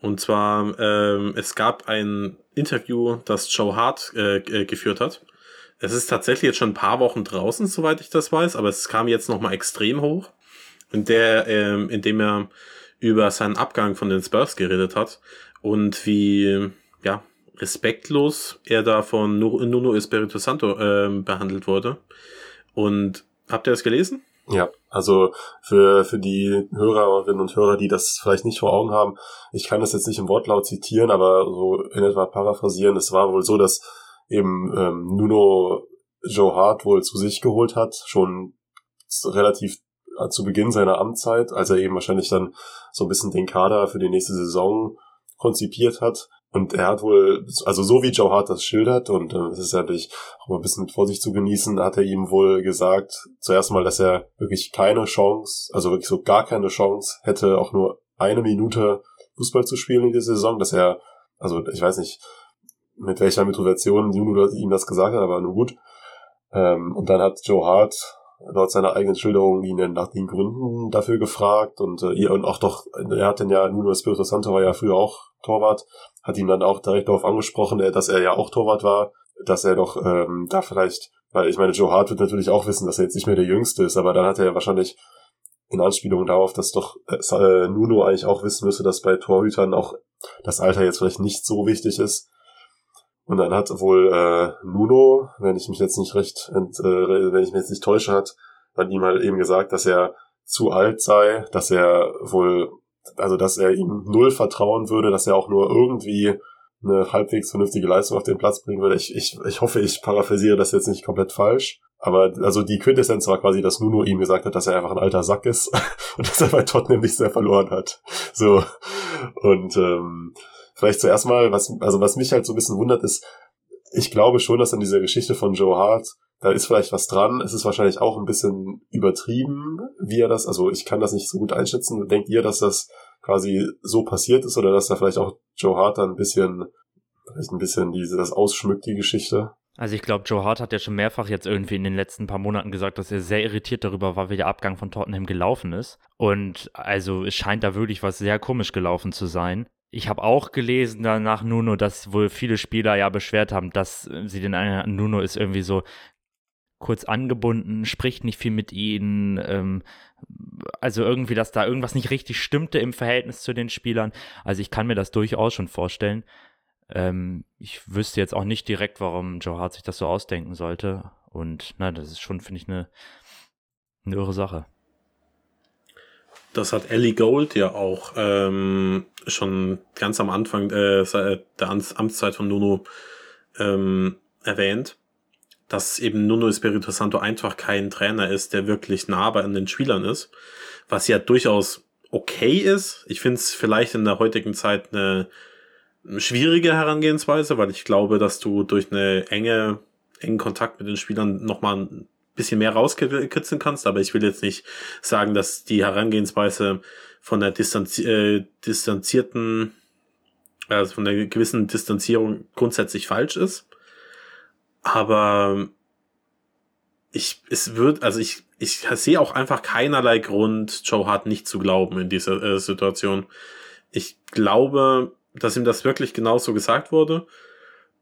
Und zwar, ähm, es gab ein Interview, das Joe Hart äh, äh geführt hat. Es ist tatsächlich jetzt schon ein paar Wochen draußen, soweit ich das weiß, aber es kam jetzt nochmal extrem hoch, in der, ähm, in dem er über seinen Abgang von den Spurs geredet hat und wie, ja, respektlos er da von Nuno Espirito Santo ähm, behandelt wurde. Und habt ihr das gelesen? Ja, also für, für die Hörerinnen und Hörer, die das vielleicht nicht vor Augen haben, ich kann das jetzt nicht im Wortlaut zitieren, aber so in etwa paraphrasieren, es war wohl so, dass eben ähm, Nuno Joe Hart wohl zu sich geholt hat, schon relativ äh, zu Beginn seiner Amtszeit, als er eben wahrscheinlich dann so ein bisschen den Kader für die nächste Saison konzipiert hat. Und er hat wohl, also so wie Joe Hart das schildert, und äh, es ist ja natürlich auch mal ein bisschen mit Vorsicht zu genießen, hat er ihm wohl gesagt, zuerst mal, dass er wirklich keine Chance, also wirklich so gar keine Chance hätte, auch nur eine Minute Fußball zu spielen in dieser Saison, dass er, also ich weiß nicht, mit welcher Motivation Juno ihm das gesagt hat, aber nur gut. Ähm, und dann hat Joe Hart laut seiner eigenen Schilderung ihn nach den Gründen dafür gefragt und äh, und auch doch, er hat den ja, Nuno Espirito Santo war ja früher auch Torwart, hat ihn dann auch direkt darauf angesprochen, dass er ja auch Torwart war, dass er doch ähm, da vielleicht, weil ich meine, Joe Hart wird natürlich auch wissen, dass er jetzt nicht mehr der Jüngste ist, aber dann hat er ja wahrscheinlich in Anspielung darauf, dass doch äh, Nuno eigentlich auch wissen müsste, dass bei Torhütern auch das Alter jetzt vielleicht nicht so wichtig ist. Und dann hat wohl äh, Nuno, wenn ich mich jetzt nicht recht, ent, äh, wenn ich mich jetzt nicht täusche, hat dann ihm halt eben gesagt, dass er zu alt sei, dass er wohl, also dass er ihm null vertrauen würde, dass er auch nur irgendwie eine halbwegs vernünftige Leistung auf den Platz bringen würde. Ich, ich, ich hoffe, ich paraphrasiere das jetzt nicht komplett falsch. Aber also die Quintessenz war quasi, dass Nuno ihm gesagt hat, dass er einfach ein alter Sack ist und dass er bei Tottenham nicht sehr verloren hat. So. Und ähm, vielleicht zuerst mal, was, also was mich halt so ein bisschen wundert, ist, ich glaube schon, dass an dieser Geschichte von Joe Hart, da ist vielleicht was dran. Es ist wahrscheinlich auch ein bisschen übertrieben, wie er das, also ich kann das nicht so gut einschätzen. Denkt ihr, dass das quasi so passiert ist oder dass da vielleicht auch Joe Hart dann ein bisschen, vielleicht ein bisschen diese, das ausschmückt, die Geschichte? Also ich glaube, Joe Hart hat ja schon mehrfach jetzt irgendwie in den letzten paar Monaten gesagt, dass er sehr irritiert darüber war, wie der Abgang von Tottenham gelaufen ist. Und also es scheint da wirklich was sehr komisch gelaufen zu sein. Ich habe auch gelesen danach Nuno, dass wohl viele Spieler ja beschwert haben, dass sie den einen Nuno ist irgendwie so kurz angebunden, spricht nicht viel mit ihnen, ähm, also irgendwie, dass da irgendwas nicht richtig stimmte im Verhältnis zu den Spielern. Also ich kann mir das durchaus schon vorstellen. Ähm, ich wüsste jetzt auch nicht direkt, warum Joe Hart sich das so ausdenken sollte. Und na, das ist schon, finde ich, eine, eine irre Sache. Das hat Ellie Gold ja auch ähm, schon ganz am Anfang äh, der Amtszeit von Nuno ähm, erwähnt, dass eben Nuno Espirito Santo einfach kein Trainer ist, der wirklich nah bei den Spielern ist, was ja durchaus okay ist. Ich finde es vielleicht in der heutigen Zeit eine schwierige Herangehensweise, weil ich glaube, dass du durch eine enge, engen Kontakt mit den Spielern nochmal bisschen mehr rauskitzeln kannst, aber ich will jetzt nicht sagen, dass die Herangehensweise von der Distanzi äh, distanzierten, also von der gewissen Distanzierung grundsätzlich falsch ist. Aber ich, es wird, also ich, ich sehe auch einfach keinerlei Grund, Joe Hart nicht zu glauben in dieser äh, Situation. Ich glaube, dass ihm das wirklich genauso gesagt wurde.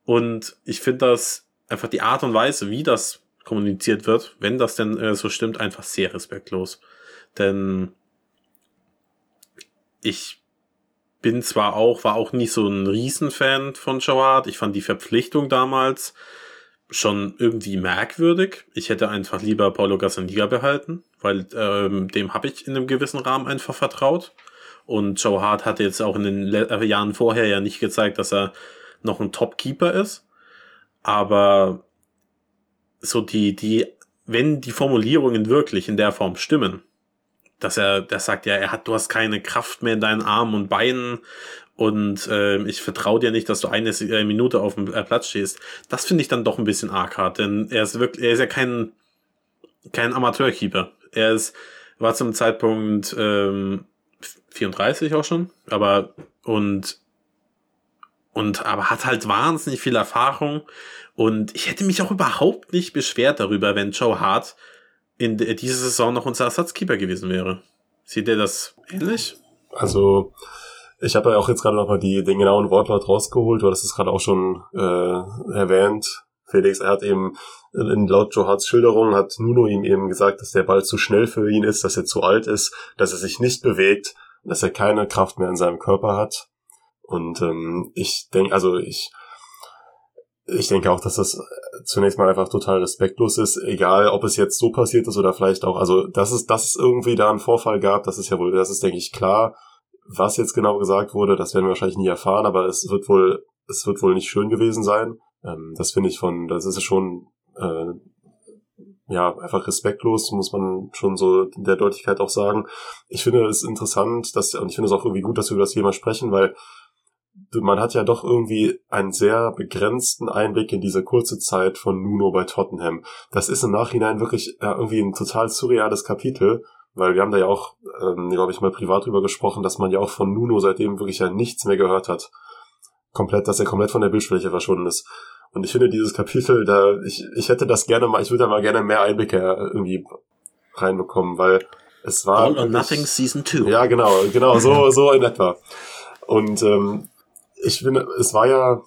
Und ich finde das einfach die Art und Weise, wie das kommuniziert wird, wenn das denn äh, so stimmt, einfach sehr respektlos. Denn ich bin zwar auch, war auch nicht so ein Riesenfan von Joe Ich fand die Verpflichtung damals schon irgendwie merkwürdig. Ich hätte einfach lieber Paulo Gazzaniga behalten, weil ähm, dem habe ich in einem gewissen Rahmen einfach vertraut. Und Joe Hart hat jetzt auch in den äh, Jahren vorher ja nicht gezeigt, dass er noch ein Top-Keeper ist. Aber so die, die, wenn die Formulierungen wirklich in der Form stimmen, dass er, der sagt ja, er hat, du hast keine Kraft mehr in deinen Armen und Beinen und äh, ich vertraue dir nicht, dass du eine äh, Minute auf dem äh, Platz stehst. Das finde ich dann doch ein bisschen arg hart, denn er ist wirklich, er ist ja kein, kein Amateurkeeper. Er ist, war zum Zeitpunkt ähm, 34 auch schon, aber und und aber hat halt wahnsinnig viel Erfahrung und ich hätte mich auch überhaupt nicht beschwert darüber, wenn Joe Hart in dieser Saison noch unser Ersatzkeeper gewesen wäre. Seht ihr das ähnlich? Also ich habe ja auch jetzt gerade nochmal den genauen Wortlaut rausgeholt, du hast es gerade auch schon äh, erwähnt. Felix, er hat eben in laut Joe Harts Schilderung hat Nuno ihm eben gesagt, dass der Ball zu schnell für ihn ist, dass er zu alt ist, dass er sich nicht bewegt dass er keine Kraft mehr in seinem Körper hat. Und ähm, ich denke, also ich, ich denke auch, dass das zunächst mal einfach total respektlos ist, egal ob es jetzt so passiert ist oder vielleicht auch, also dass es, dass es irgendwie da einen Vorfall gab, das ist ja wohl, das ist, denke ich, klar. Was jetzt genau gesagt wurde, das werden wir wahrscheinlich nie erfahren, aber es wird wohl, es wird wohl nicht schön gewesen sein. Ähm, das finde ich von, das ist schon äh, ja, einfach respektlos, muss man schon so der Deutlichkeit auch sagen. Ich finde es interessant, dass, und ich finde es auch irgendwie gut, dass wir über das Thema sprechen, weil man hat ja doch irgendwie einen sehr begrenzten Einblick in diese kurze Zeit von Nuno bei Tottenham. Das ist im Nachhinein wirklich ja, irgendwie ein total surreales Kapitel, weil wir haben da ja auch, ähm, glaube ich, mal privat drüber gesprochen, dass man ja auch von Nuno seitdem wirklich ja nichts mehr gehört hat. Komplett, dass er komplett von der Bildfläche verschwunden ist. Und ich finde dieses Kapitel, da, ich, ich hätte das gerne mal, ich würde da mal gerne mehr Einblicke irgendwie reinbekommen, weil es war. All or Nothing Season 2. Ja, genau, genau, so, so in etwa. Und ähm, ich finde, es war ja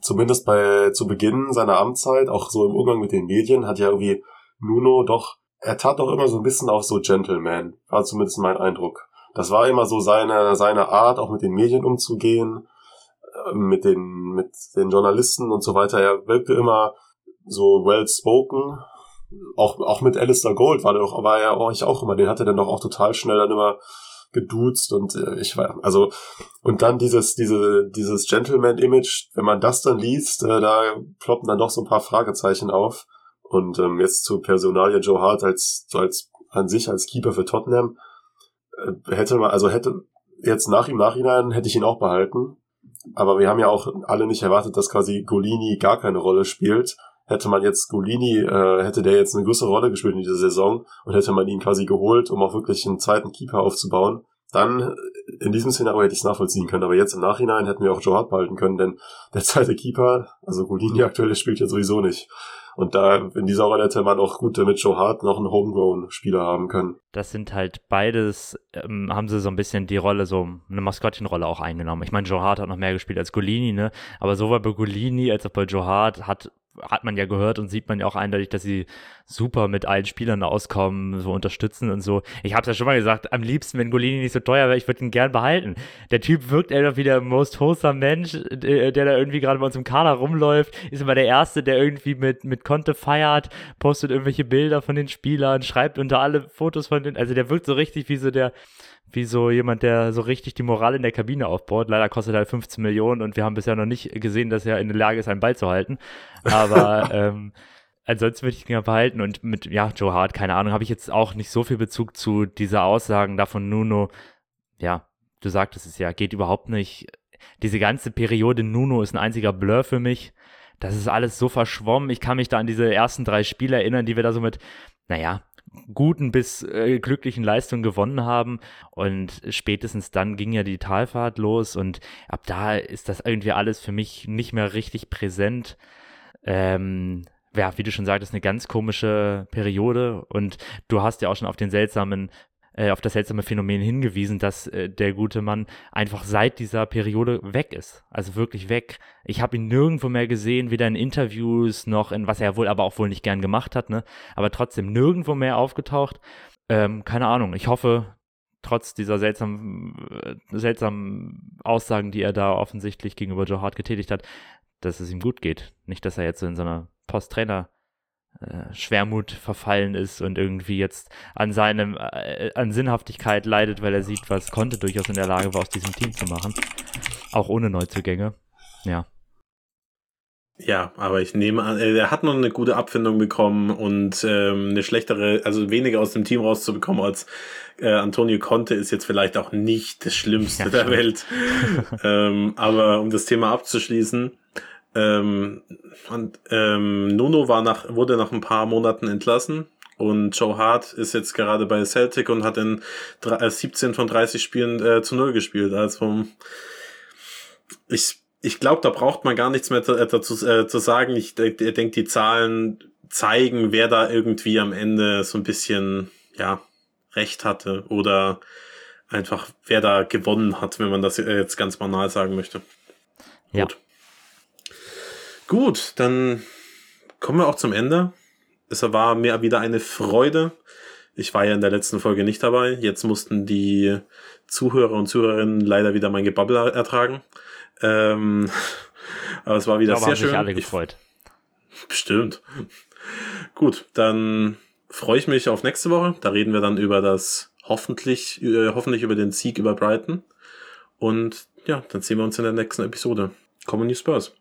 zumindest bei zu Beginn seiner Amtszeit, auch so im Umgang mit den Medien, hat ja irgendwie Nuno doch, er tat doch immer so ein bisschen auch so Gentleman, war zumindest mein Eindruck. Das war immer so seine, seine Art, auch mit den Medien umzugehen, äh, mit den, mit den Journalisten und so weiter. Er wirkte immer so well spoken. Auch, auch mit Alistair Gold war der doch, war er auch, ich auch immer, den hatte dann doch auch total schnell dann immer geduzt und äh, ich war, also, und dann dieses, diese, dieses Gentleman-Image, wenn man das dann liest, äh, da ploppen dann doch so ein paar Fragezeichen auf. Und ähm, jetzt zu Personalia Joe Hart als, als an sich als Keeper für Tottenham, äh, hätte man, also hätte jetzt nach ihm Nachhinein hätte ich ihn auch behalten. Aber wir haben ja auch alle nicht erwartet, dass quasi Golini gar keine Rolle spielt hätte man jetzt Golini, äh, hätte der jetzt eine größere Rolle gespielt in dieser Saison und hätte man ihn quasi geholt, um auch wirklich einen zweiten Keeper aufzubauen, dann äh, in diesem Szenario hätte ich es nachvollziehen können. Aber jetzt im Nachhinein hätten wir auch Joe Hart behalten können, denn der zweite Keeper, also Golini aktuell, spielt ja sowieso nicht. Und da in dieser Rolle hätte man auch gut mit Joe Hart noch einen Homegrown-Spieler haben können. Das sind halt beides, ähm, haben sie so ein bisschen die Rolle, so eine Maskottchenrolle auch eingenommen. Ich meine, Joe Hart hat noch mehr gespielt als Golini, ne? Aber sowohl bei Golini als auch bei Joe Hart hat hat man ja gehört und sieht man ja auch eindeutig, dass sie super mit allen Spielern auskommen, so unterstützen und so. Ich habe es ja schon mal gesagt, am liebsten, wenn Golini nicht so teuer wäre, ich würde ihn gern behalten. Der Typ wirkt einfach wie der most wholesome Mensch, der, der da irgendwie gerade bei uns im Kader rumläuft, ist immer der Erste, der irgendwie mit, mit Conte feiert, postet irgendwelche Bilder von den Spielern, schreibt unter alle Fotos von den, also der wirkt so richtig wie so der, wie so jemand, der so richtig die Moral in der Kabine aufbaut. Leider kostet er halt 15 Millionen und wir haben bisher noch nicht gesehen, dass er in der Lage ist, einen Ball zu halten. Aber ähm, ansonsten würde ich ihn ja behalten. Und mit, ja, Joe Hart, keine Ahnung, habe ich jetzt auch nicht so viel Bezug zu dieser Aussagen davon Nuno. Ja, du sagtest es ja, geht überhaupt nicht. Diese ganze Periode Nuno ist ein einziger Blur für mich. Das ist alles so verschwommen. Ich kann mich da an diese ersten drei Spiele erinnern, die wir da so mit, naja, guten bis äh, glücklichen Leistungen gewonnen haben. Und spätestens dann ging ja die Talfahrt los und ab da ist das irgendwie alles für mich nicht mehr richtig präsent. Ähm, ja, wie du schon sagtest, eine ganz komische Periode und du hast ja auch schon auf den seltsamen äh, auf das seltsame Phänomen hingewiesen, dass äh, der gute Mann einfach seit dieser Periode weg ist. Also wirklich weg. Ich habe ihn nirgendwo mehr gesehen, weder in Interviews noch in, was er wohl aber auch wohl nicht gern gemacht hat, ne? Aber trotzdem nirgendwo mehr aufgetaucht. Ähm, keine Ahnung. Ich hoffe, trotz dieser seltsamen, äh, seltsamen Aussagen, die er da offensichtlich gegenüber Joe Hart getätigt hat, dass es ihm gut geht. Nicht, dass er jetzt so in so einer Post-Trainer- Schwermut verfallen ist und irgendwie jetzt an seinem, äh, an Sinnhaftigkeit leidet, weil er sieht, was konnte durchaus in der Lage war, aus diesem Team zu machen. Auch ohne Neuzugänge. Ja. Ja, aber ich nehme an, äh, er hat noch eine gute Abfindung bekommen und ähm, eine schlechtere, also weniger aus dem Team rauszubekommen als äh, Antonio Conte ist jetzt vielleicht auch nicht das Schlimmste ja, der Welt. ähm, aber um das Thema abzuschließen, ähm, und, ähm, Nuno war nach, wurde nach ein paar Monaten entlassen und Joe Hart ist jetzt gerade bei Celtic und hat in 17 äh, von 30 Spielen äh, zu Null gespielt. Also ich, ich glaube, da braucht man gar nichts mehr äh, dazu äh, zu sagen. Ich, ich denke, die Zahlen zeigen, wer da irgendwie am Ende so ein bisschen ja recht hatte oder einfach wer da gewonnen hat, wenn man das äh, jetzt ganz banal sagen möchte. Ja. Gut. Gut, dann kommen wir auch zum Ende. Es war mir wieder eine Freude. Ich war ja in der letzten Folge nicht dabei. Jetzt mussten die Zuhörer und Zuhörerinnen leider wieder mein Gebabbel ertragen. Ähm, aber es war wieder aber sehr haben schön. Sich alle gefreut. Ich, bestimmt. Gut, dann freue ich mich auf nächste Woche. Da reden wir dann über das hoffentlich, äh, hoffentlich über den Sieg über Brighton. Und ja, dann sehen wir uns in der nächsten Episode. Common New Spurs.